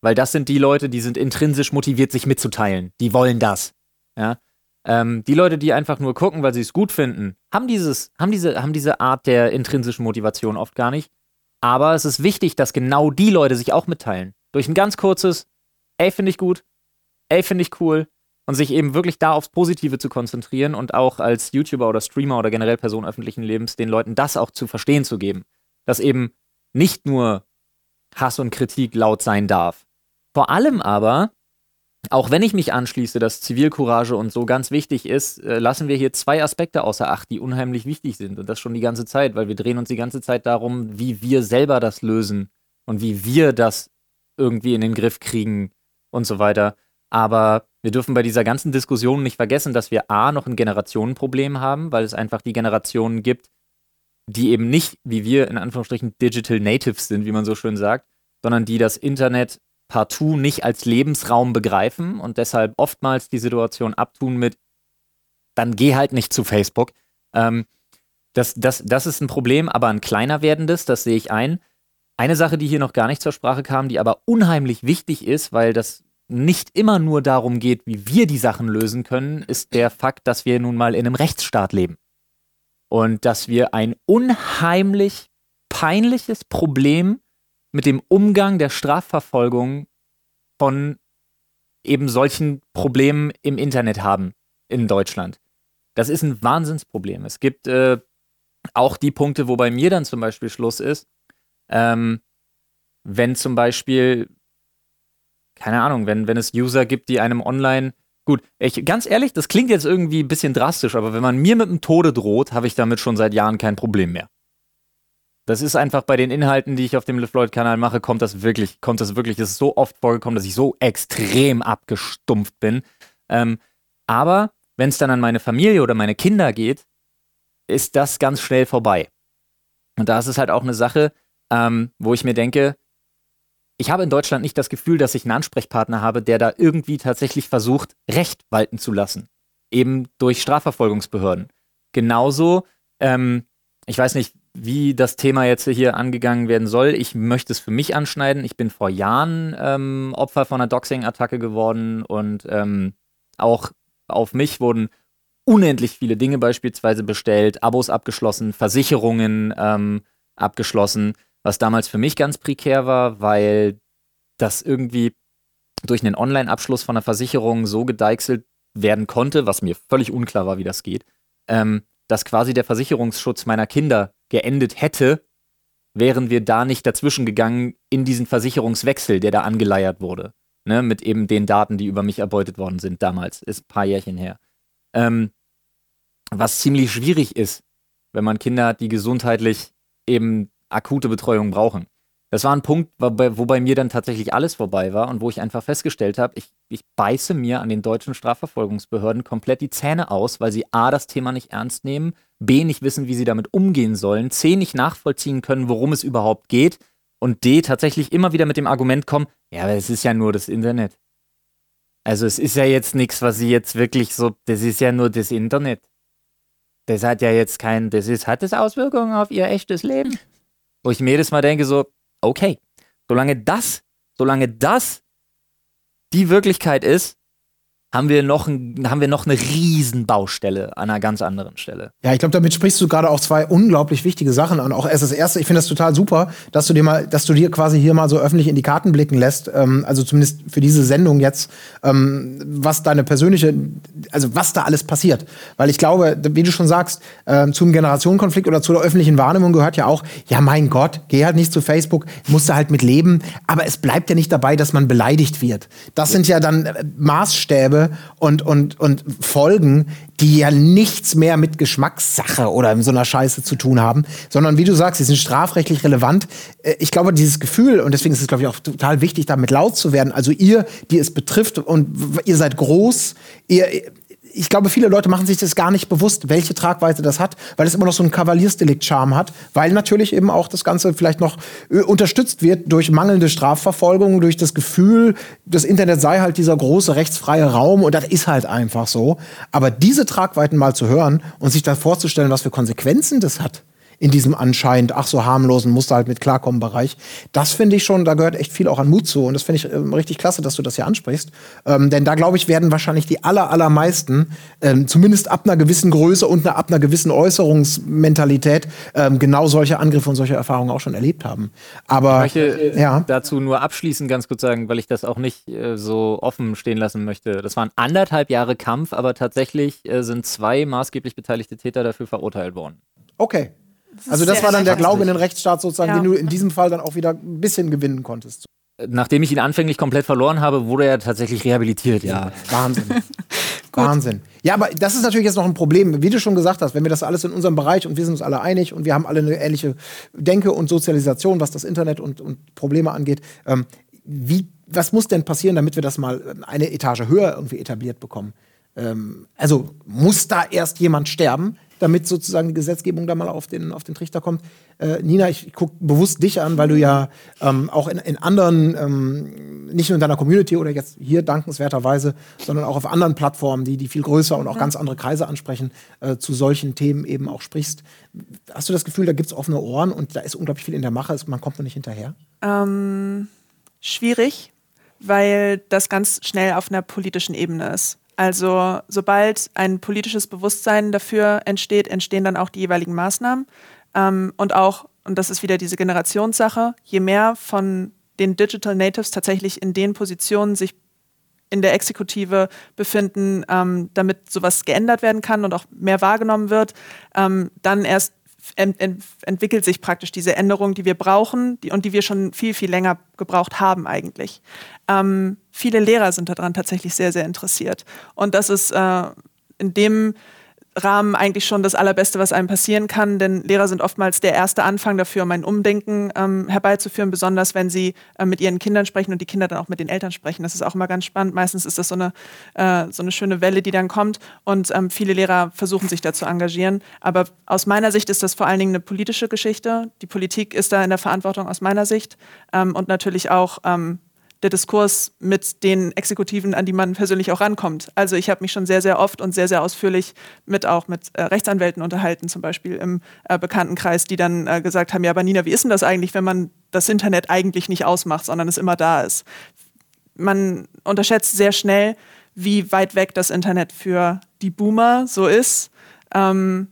weil das sind die Leute, die sind intrinsisch motiviert, sich mitzuteilen. Die wollen das. Ja? Ähm, die Leute, die einfach nur gucken, weil sie es gut finden, haben, dieses, haben, diese, haben diese Art der intrinsischen Motivation oft gar nicht. Aber es ist wichtig, dass genau die Leute sich auch mitteilen. Durch ein ganz kurzes, ey, finde ich gut, ey, finde ich cool. Und sich eben wirklich da aufs Positive zu konzentrieren und auch als YouTuber oder Streamer oder generell Person öffentlichen Lebens den Leuten das auch zu verstehen zu geben. Dass eben nicht nur Hass und Kritik laut sein darf. Vor allem aber, auch wenn ich mich anschließe, dass Zivilcourage und so ganz wichtig ist, äh, lassen wir hier zwei Aspekte außer Acht, die unheimlich wichtig sind. Und das schon die ganze Zeit, weil wir drehen uns die ganze Zeit darum, wie wir selber das lösen und wie wir das irgendwie in den Griff kriegen und so weiter. Aber wir dürfen bei dieser ganzen Diskussion nicht vergessen, dass wir A noch ein Generationenproblem haben, weil es einfach die Generationen gibt, die eben nicht, wie wir in Anführungsstrichen Digital Natives sind, wie man so schön sagt, sondern die das Internet partout nicht als Lebensraum begreifen und deshalb oftmals die Situation abtun mit, dann geh halt nicht zu Facebook. Ähm, das, das, das ist ein Problem, aber ein kleiner werdendes, das sehe ich ein. Eine Sache, die hier noch gar nicht zur Sprache kam, die aber unheimlich wichtig ist, weil das nicht immer nur darum geht, wie wir die Sachen lösen können, ist der Fakt, dass wir nun mal in einem Rechtsstaat leben. Und dass wir ein unheimlich peinliches Problem mit dem Umgang der Strafverfolgung von eben solchen Problemen im Internet haben in Deutschland. Das ist ein Wahnsinnsproblem. Es gibt äh, auch die Punkte, wo bei mir dann zum Beispiel Schluss ist, ähm, wenn zum Beispiel, keine Ahnung, wenn, wenn es User gibt, die einem online, gut, ich, ganz ehrlich, das klingt jetzt irgendwie ein bisschen drastisch, aber wenn man mir mit dem Tode droht, habe ich damit schon seit Jahren kein Problem mehr. Das ist einfach bei den Inhalten, die ich auf dem LeFloid-Kanal mache, kommt das wirklich, kommt das wirklich, das ist so oft vorgekommen, dass ich so extrem abgestumpft bin. Ähm, aber wenn es dann an meine Familie oder meine Kinder geht, ist das ganz schnell vorbei. Und da ist es halt auch eine Sache, ähm, wo ich mir denke, ich habe in Deutschland nicht das Gefühl, dass ich einen Ansprechpartner habe, der da irgendwie tatsächlich versucht, Recht walten zu lassen. Eben durch Strafverfolgungsbehörden. Genauso, ähm, ich weiß nicht, wie das Thema jetzt hier angegangen werden soll. Ich möchte es für mich anschneiden. Ich bin vor Jahren ähm, Opfer von einer Doxing-Attacke geworden und ähm, auch auf mich wurden unendlich viele Dinge beispielsweise bestellt, Abos abgeschlossen, Versicherungen ähm, abgeschlossen, was damals für mich ganz prekär war, weil das irgendwie durch einen Online-Abschluss von einer Versicherung so gedeichselt werden konnte, was mir völlig unklar war, wie das geht, ähm, dass quasi der Versicherungsschutz meiner Kinder geendet hätte, wären wir da nicht dazwischen gegangen in diesen Versicherungswechsel, der da angeleiert wurde. Ne, mit eben den Daten, die über mich erbeutet worden sind damals. Ist ein paar Jährchen her. Ähm, was ziemlich schwierig ist, wenn man Kinder hat, die gesundheitlich eben akute Betreuung brauchen. Das war ein Punkt, wo bei mir dann tatsächlich alles vorbei war und wo ich einfach festgestellt habe, ich, ich beiße mir an den deutschen Strafverfolgungsbehörden komplett die Zähne aus, weil sie A, das Thema nicht ernst nehmen, B, nicht wissen, wie sie damit umgehen sollen, C, nicht nachvollziehen können, worum es überhaupt geht und D, tatsächlich immer wieder mit dem Argument kommen, ja, aber es ist ja nur das Internet. Also es ist ja jetzt nichts, was sie jetzt wirklich so, das ist ja nur das Internet. Das hat ja jetzt kein, das ist, hat das Auswirkungen auf ihr echtes Leben? Wo ich mir jedes Mal denke, so, okay, solange das, solange das die Wirklichkeit ist, haben wir noch, ein, haben wir noch eine Riesenbaustelle an einer ganz anderen Stelle. Ja, ich glaube, damit sprichst du gerade auch zwei unglaublich wichtige Sachen an. Auch erst das erste, ich finde das total super, dass du dir mal, dass du dir quasi hier mal so öffentlich in die Karten blicken lässt, ähm, also zumindest für diese Sendung jetzt, ähm, was deine persönliche, also was da alles passiert. Weil ich glaube, wie du schon sagst, ähm, zum Generationenkonflikt oder zu der öffentlichen Wahrnehmung gehört ja auch, ja mein Gott, geh halt nicht zu Facebook, musst du halt mit leben, aber es bleibt ja nicht dabei, dass man beleidigt wird. Das sind ja dann äh, Und, und, und Folgen, die ja nichts mehr mit Geschmackssache oder so einer Scheiße zu tun haben, sondern wie du sagst, sie sind strafrechtlich relevant. Äh, ich glaube, dieses Gefühl, und deswegen ist es, glaube ich, auch total wichtig, damit laut zu werden, also ihr, die es betrifft, und ihr seid groß, ihr, ich glaube, viele Leute machen sich das gar nicht bewusst, welche Tragweite das hat, weil es immer noch so einen Kavaliersdelikt-Charme hat, weil natürlich eben auch das Ganze vielleicht noch äh, unterstützt wird durch mangelnde Strafverfolgung, durch das Gefühl, das Internet sei halt dieser große rechtsfreie Raum und das ist halt einfach so. Aber diese Tragweiten mal zu hören und sich da vorzustellen, was für Konsequenzen das hat, in diesem anscheinend ach so harmlosen Muster halt mit klarkommen Bereich. Das finde ich schon, da gehört echt viel auch an Mut zu und das finde ich ähm, richtig klasse, dass du das hier ansprichst, ähm, denn da glaube ich werden wahrscheinlich die aller allermeisten ähm, zumindest ab einer gewissen Größe und ab einer gewissen Äußerungsmentalität ähm, genau solche Angriffe und solche Erfahrungen auch schon erlebt haben. Aber ich möchte äh, ja. dazu nur abschließend ganz kurz sagen, weil ich das auch nicht äh, so offen stehen lassen möchte. Das waren anderthalb Jahre Kampf, aber tatsächlich äh, sind zwei maßgeblich beteiligte Täter dafür verurteilt worden. Okay, also das war dann der Glaube in den Rechtsstaat sozusagen, ja. den du in diesem Fall dann auch wieder ein bisschen gewinnen konntest. Nachdem ich ihn anfänglich komplett verloren habe, wurde er tatsächlich rehabilitiert, ja. Wahnsinn. Wahnsinn. Ja, aber das ist natürlich jetzt noch ein Problem. Wie du schon gesagt hast, wenn wir das alles in unserem Bereich und wir sind uns alle einig und wir haben alle eine ähnliche Denke und Sozialisation, was das Internet und, und Probleme angeht, ähm, wie, was muss denn passieren, damit wir das mal eine Etage höher irgendwie etabliert bekommen? Ähm, also muss da erst jemand sterben? Damit sozusagen die Gesetzgebung da mal auf den, auf den Trichter kommt. Äh, Nina, ich gucke bewusst dich an, weil du ja ähm, auch in, in anderen, ähm, nicht nur in deiner Community oder jetzt hier dankenswerterweise, sondern auch auf anderen Plattformen, die, die viel größer und auch ganz andere Kreise ansprechen, äh, zu solchen Themen eben auch sprichst. Hast du das Gefühl, da gibt es offene Ohren und da ist unglaublich viel in der Mache, man kommt noch nicht hinterher? Ähm, schwierig, weil das ganz schnell auf einer politischen Ebene ist. Also sobald ein politisches Bewusstsein dafür entsteht, entstehen dann auch die jeweiligen Maßnahmen. Ähm, und auch, und das ist wieder diese Generationssache, je mehr von den Digital Natives tatsächlich in den Positionen sich in der Exekutive befinden, ähm, damit sowas geändert werden kann und auch mehr wahrgenommen wird, ähm, dann erst ent ent entwickelt sich praktisch diese Änderung, die wir brauchen die, und die wir schon viel, viel länger gebraucht haben eigentlich. Ähm, viele Lehrer sind daran tatsächlich sehr, sehr interessiert. Und das ist äh, in dem Rahmen eigentlich schon das Allerbeste, was einem passieren kann, denn Lehrer sind oftmals der erste Anfang dafür, um ein Umdenken ähm, herbeizuführen, besonders wenn sie äh, mit ihren Kindern sprechen und die Kinder dann auch mit den Eltern sprechen. Das ist auch immer ganz spannend. Meistens ist das so eine, äh, so eine schöne Welle, die dann kommt und ähm, viele Lehrer versuchen sich da zu engagieren. Aber aus meiner Sicht ist das vor allen Dingen eine politische Geschichte. Die Politik ist da in der Verantwortung aus meiner Sicht ähm, und natürlich auch ähm, der Diskurs mit den Exekutiven, an die man persönlich auch rankommt. Also ich habe mich schon sehr, sehr oft und sehr, sehr ausführlich mit auch mit äh, Rechtsanwälten unterhalten, zum Beispiel im äh, Bekanntenkreis, die dann äh, gesagt haben, ja, aber Nina, wie ist denn das eigentlich, wenn man das Internet eigentlich nicht ausmacht, sondern es immer da ist? Man unterschätzt sehr schnell, wie weit weg das Internet für die Boomer so ist. Ähm,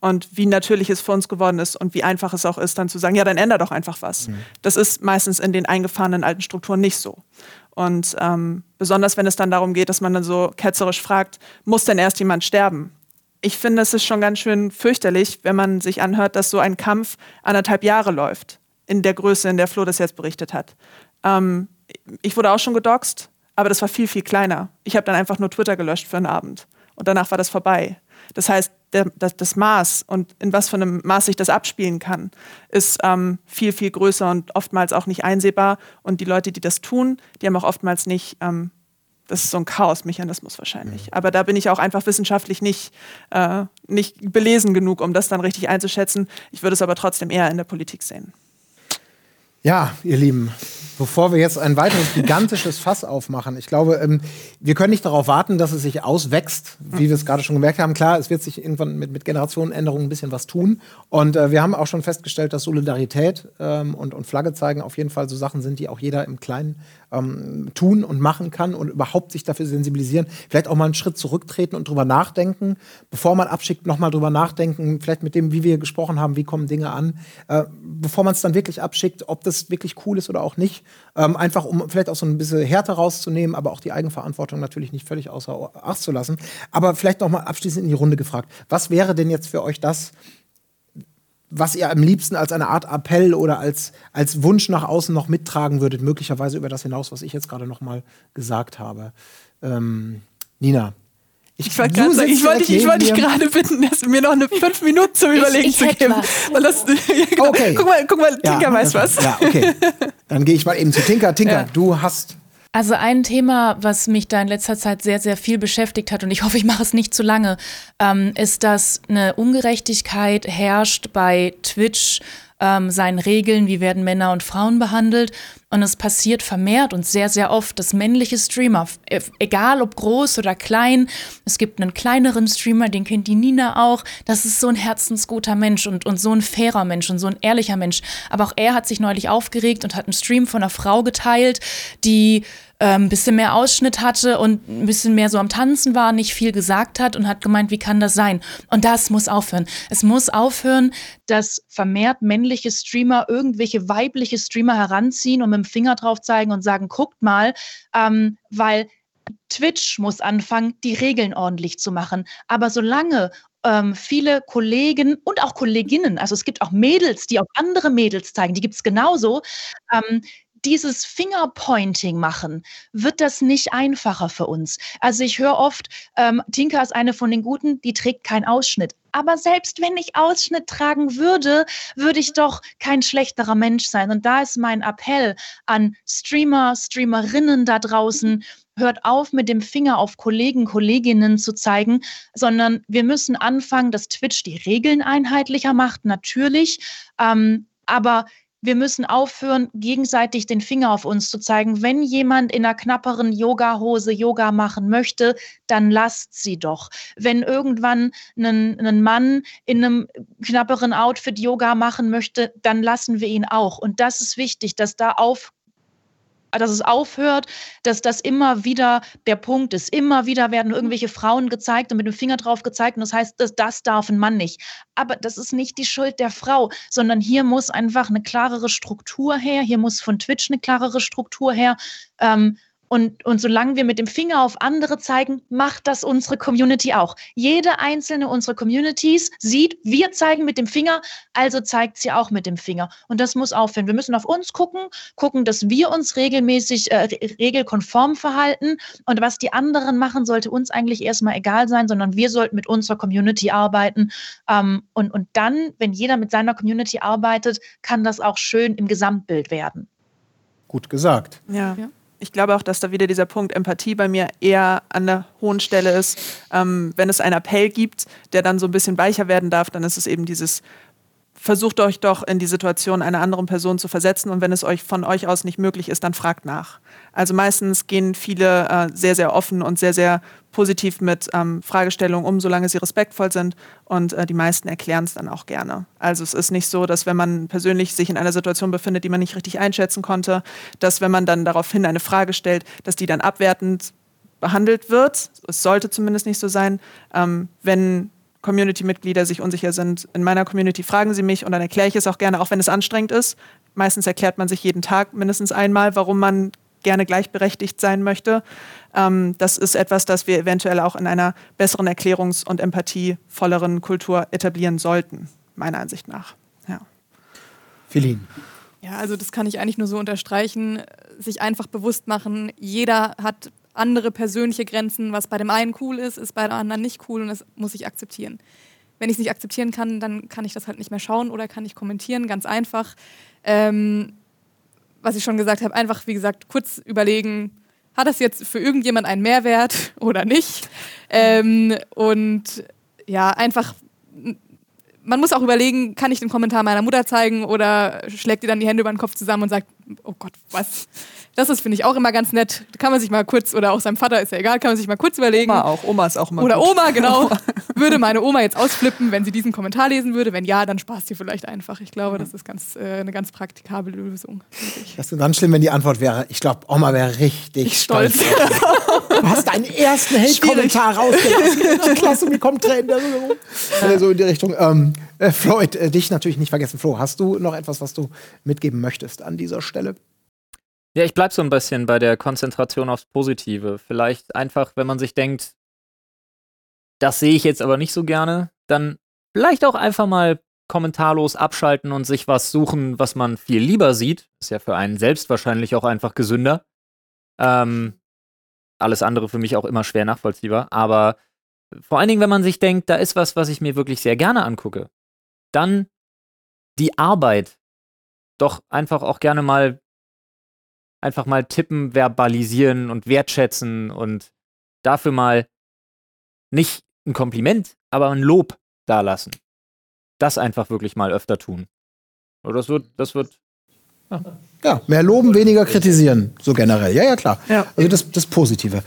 und wie natürlich es für uns geworden ist und wie einfach es auch ist, dann zu sagen, ja, dann ändere doch einfach was. Mhm. Das ist meistens in den eingefahrenen alten Strukturen nicht so. Und ähm, besonders wenn es dann darum geht, dass man dann so ketzerisch fragt, muss denn erst jemand sterben? Ich finde, es ist schon ganz schön fürchterlich, wenn man sich anhört, dass so ein Kampf anderthalb Jahre läuft, in der Größe, in der Flo das jetzt berichtet hat. Ähm, ich wurde auch schon gedoxt, aber das war viel, viel kleiner. Ich habe dann einfach nur Twitter gelöscht für einen Abend. Und danach war das vorbei. Das heißt, der, das, das, Maß und in was für einem Maß sich das abspielen kann, ist ähm, viel, viel größer und oftmals auch nicht einsehbar. Und die Leute, die das tun, die haben auch oftmals nicht, ähm, das ist so ein Chaosmechanismus wahrscheinlich. Mhm. Aber da bin ich auch einfach wissenschaftlich nicht, äh, nicht belesen genug, um das dann richtig einzuschätzen. Ich würde es aber trotzdem eher in der Politik sehen. Ja, ihr Lieben, bevor wir jetzt ein weiteres gigantisches Fass aufmachen, ich glaube, ähm, wir können nicht darauf warten, dass es sich auswächst, wie wir es gerade schon gemerkt haben. Klar, es wird sich irgendwann mit, mit Generationenänderungen ein bisschen was tun. Und äh, wir haben auch schon festgestellt, dass Solidarität ähm, und, und Flagge zeigen auf jeden Fall so Sachen sind, die auch jeder im Kleinen ähm, tun und machen kann und überhaupt sich dafür sensibilisieren. Vielleicht auch mal einen Schritt zurücktreten und drüber nachdenken, bevor man abschickt, nochmal drüber nachdenken, vielleicht mit dem, wie wir gesprochen haben, wie kommen Dinge an, äh, bevor man es dann wirklich abschickt, ob das wirklich cool ist oder auch nicht. Ähm, einfach um vielleicht auch so ein bisschen Härte rauszunehmen, aber auch die Eigenverantwortung natürlich nicht völlig außer Acht zu lassen. Aber vielleicht nochmal abschließend in die Runde gefragt. Was wäre denn jetzt für euch das, was ihr am liebsten als eine Art Appell oder als, als Wunsch nach außen noch mittragen würdet, möglicherweise über das hinaus, was ich jetzt gerade noch mal gesagt habe. Ähm, Nina. Ich, ich wollte wollt dich, wollt dich gerade bitten, dass mir noch eine fünf Minuten zum Überlegen ich, ich zu geben. Das, ja, genau. okay. Guck mal, guck mal Tinker ja, weiß was. Ja, okay. Dann gehe ich mal eben zu Tinker. Tinker, ja. du hast also ein Thema, was mich da in letzter Zeit sehr, sehr viel beschäftigt hat, und ich hoffe, ich mache es nicht zu lange, ähm, ist, dass eine Ungerechtigkeit herrscht bei Twitch ähm, seinen Regeln, wie werden Männer und Frauen behandelt. Und es passiert vermehrt und sehr, sehr oft, dass männliche Streamer, e-, egal ob groß oder klein, es gibt einen kleineren Streamer, den kennt die Nina auch, das ist so ein herzensguter Mensch und, und so ein fairer Mensch und so ein ehrlicher Mensch. Aber auch er hat sich neulich aufgeregt und hat einen Stream von einer Frau geteilt, die ein ähm, bisschen mehr Ausschnitt hatte und ein bisschen mehr so am Tanzen war, nicht viel gesagt hat und hat gemeint, wie kann das sein? Und das muss aufhören. Es muss aufhören, dass vermehrt männliche Streamer irgendwelche weibliche Streamer heranziehen und mit dem Finger drauf zeigen und sagen, guckt mal, ähm, weil Twitch muss anfangen, die Regeln ordentlich zu machen. Aber solange ähm, viele Kollegen und auch Kolleginnen, also es gibt auch Mädels, die auf andere Mädels zeigen, die gibt es genauso, ähm, dieses Fingerpointing machen, wird das nicht einfacher für uns. Also ich höre oft, ähm, Tinka ist eine von den Guten, die trägt keinen Ausschnitt. Aber selbst wenn ich Ausschnitt tragen würde, würde ich doch kein schlechterer Mensch sein. Und da ist mein Appell an Streamer, Streamerinnen da draußen, hört auf, mit dem Finger auf Kollegen, Kolleginnen zu zeigen, sondern wir müssen anfangen, dass Twitch die Regeln einheitlicher macht, natürlich. Ähm, aber wir müssen aufhören, gegenseitig den Finger auf uns zu zeigen. Wenn jemand in einer knapperen Yoga-Hose Yoga machen möchte, dann lasst sie doch. Wenn irgendwann ein, ein Mann in einem knapperen Outfit Yoga machen möchte, dann lassen wir ihn auch. Und das ist wichtig, dass da auf dass es aufhört, dass das immer wieder der Punkt ist. Immer wieder werden irgendwelche Frauen gezeigt und mit dem Finger drauf gezeigt und das heißt, das, das darf ein Mann nicht. Aber das ist nicht die Schuld der Frau, sondern hier muss einfach eine klarere Struktur her, hier muss von Twitch eine klarere Struktur her. Ähm, und, und solange wir mit dem Finger auf andere zeigen, macht das unsere Community auch. Jede einzelne unserer Communities sieht, wir zeigen mit dem Finger, also zeigt sie auch mit dem Finger. Und das muss aufhören. Wir müssen auf uns gucken, gucken, dass wir uns regelmäßig, äh, regelkonform verhalten. Und was die anderen machen, sollte uns eigentlich erstmal egal sein, sondern wir sollten mit unserer Community arbeiten. Ähm, und, und dann, wenn jeder mit seiner Community arbeitet, kann das auch schön im Gesamtbild werden. Gut gesagt. ja. ja ich glaube auch, dass da wieder dieser Punkt Empathie bei mir eher an der hohen Stelle ist. Ähm, wenn es einen Appell gibt, der dann so ein bisschen weicher werden darf, dann ist es eben dieses versucht euch doch in die Situation einer anderen Person zu versetzen und wenn es euch von euch aus nicht möglich ist, dann fragt nach. Also meistens gehen viele äh, sehr, sehr offen und sehr, sehr positiv mit ähm, Fragestellungen um, solange sie respektvoll sind und äh, die meisten erklären es dann auch gerne. Also es ist nicht so, dass wenn man persönlich sich in einer Situation befindet, die man nicht richtig einschätzen konnte, dass wenn man dann daraufhin eine Frage stellt, dass die dann abwertend behandelt wird. Es sollte zumindest nicht so sein. Ähm, wenn Community-Mitglieder sich unsicher sind, in meiner Community fragen sie mich und dann erkläre ich es auch gerne, auch wenn es anstrengend ist. Meistens erklärt man sich jeden Tag mindestens einmal, warum man gerne gleichberechtigt sein möchte. Ähm, das ist etwas, das wir eventuell auch in einer besseren Erklärungs- und empathievolleren Kultur etablieren sollten, meiner Ansicht nach. Ja. Philin. Ja, also das kann ich eigentlich nur so unterstreichen. Sich einfach bewusst machen, jeder hat andere persönliche Grenzen. Was bei dem einen cool ist, ist bei dem anderen nicht cool und das muss ich akzeptieren. Wenn ich es nicht akzeptieren kann, dann kann ich das halt nicht mehr schauen oder kann ich kommentieren, ganz einfach. Ähm, was ich schon gesagt habe, einfach, wie gesagt, kurz überlegen, hat das jetzt für irgendjemand einen Mehrwert oder nicht? Ähm, und ja, einfach man muss auch überlegen, kann ich den Kommentar meiner Mutter zeigen oder schlägt ihr dann die Hände über den Kopf zusammen und sagt, oh Gott, was? Das ist, finde ich, auch immer ganz nett. Kann man sich mal kurz, oder auch seinem Vater ist ja egal, kann man sich mal kurz überlegen. Oma auch, Oma ist auch immer Oder gut. Oma, genau. würde meine Oma jetzt ausflippen, wenn sie diesen Kommentar lesen würde? Wenn ja, dann spaßt sie vielleicht einfach. Ich glaube, das ist ganz, äh, eine ganz praktikable Lösung. Das ist ganz schlimm, wenn die Antwort wäre, ich glaube, Oma wäre richtig stolz. Stolz. Du hast deinen ersten Hate-Kommentar rausgelassen. Klasse, mir kommt Tränen. so- Äh, So in die Richtung. Ähm, äh, Floyd, äh, dich natürlich nicht vergessen. Flo, hast du noch etwas, was du mitgeben möchtest an dieser Stelle? Ja, ich bleib so ein bisschen bei der Konzentration aufs Positive. Vielleicht einfach, wenn man sich denkt, das sehe ich jetzt aber nicht so gerne, dann vielleicht auch einfach mal kommentarlos abschalten und sich was suchen, was man viel lieber sieht. Ist ja für einen selbst wahrscheinlich auch einfach gesünder. Ähm, alles andere für mich auch immer schwer nachvollziehbar. Aber vor allen Dingen, wenn man sich denkt, da ist was, was ich mir wirklich sehr gerne angucke, dann die Arbeit doch einfach auch gerne mal einfach mal tippen, verbalisieren und wertschätzen und dafür mal nicht ein Kompliment, aber ein Lob dalassen. Das einfach wirklich mal öfter tun. Oder das wird, das wird Ja, mehr loben, weniger kritisieren, so generell. Ja, ja, klar. Ja. Also das, das Positive.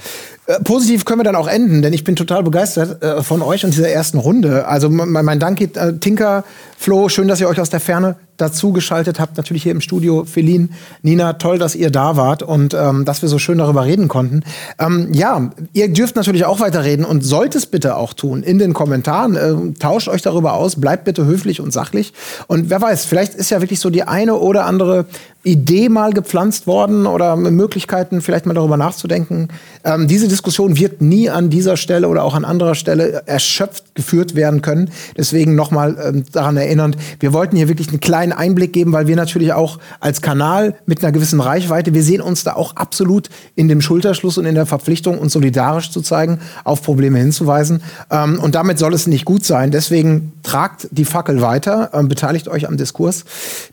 Äh, positiv können wir dann auch enden, denn ich bin total begeistert äh, von euch und dieser ersten Runde. Also mein, mein Dank geht äh, Tinker, Flo, schön, dass ihr euch aus der Ferne dazu geschaltet habt. Natürlich hier im Studio, Feline, Nina, toll, dass ihr da wart und ähm, dass wir so schön darüber reden konnten. Ähm, ja, ihr dürft natürlich auch weiterreden und sollt es bitte auch tun in den Kommentaren. Ähm, tauscht euch darüber aus, bleibt bitte höflich und sachlich. Und wer weiß, vielleicht ist ja wirklich so die eine oder andere Idee mal gepflanzt worden oder Möglichkeiten, vielleicht mal darüber nachzudenken. Ähm, diese Diskussion wird nie an dieser Stelle oder auch an anderer Stelle erschöpft geführt werden können. Deswegen nochmal ähm, daran erinnernd, wir wollten hier wirklich einen kleinen Einblick geben, weil wir natürlich auch als Kanal mit einer gewissen Reichweite, wir sehen uns da auch absolut in dem Schulterschluss und in der Verpflichtung, uns solidarisch zu zeigen, auf Probleme hinzuweisen. Ähm, und damit soll es nicht gut sein. Deswegen tragt die Fackel weiter, ähm, beteiligt euch am Diskurs.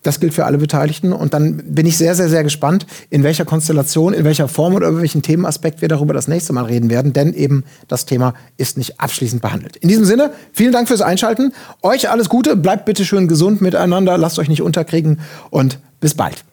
Das gilt für alle Beteiligten. Und dann bin ich sehr, sehr, sehr gespannt, in welcher Konstellation, in welcher Form oder über welchen Themenaspekt wir darüber das nächste Mal reden werden, denn eben das Thema ist nicht abschließend behandelt. In diesem Sinne, vielen Dank fürs Einschalten. Euch alles Gute, bleibt bitte schön gesund miteinander, lasst euch nicht unterkriegen und bis bald.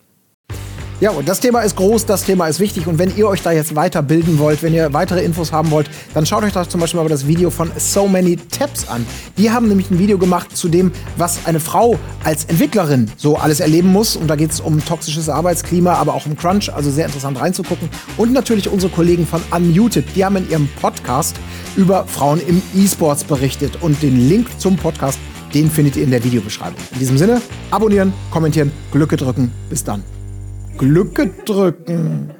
Ja, und das Thema ist groß, das Thema ist wichtig. Und wenn ihr euch da jetzt weiterbilden wollt, wenn ihr weitere Infos haben wollt, dann schaut euch doch zum Beispiel mal das Video von So Many Tabs an. Die haben nämlich ein Video gemacht zu dem, was eine Frau als Entwicklerin so alles erleben muss. Und da geht es um toxisches Arbeitsklima, aber auch um Crunch. Also sehr interessant reinzugucken. Und natürlich unsere Kollegen von Unmuted. Die haben in ihrem Podcast über Frauen im E-Sports berichtet. Und den Link zum Podcast, den findet ihr in der Videobeschreibung. In diesem Sinne, abonnieren, kommentieren, Glücke drücken. Bis dann. Glücke drücken.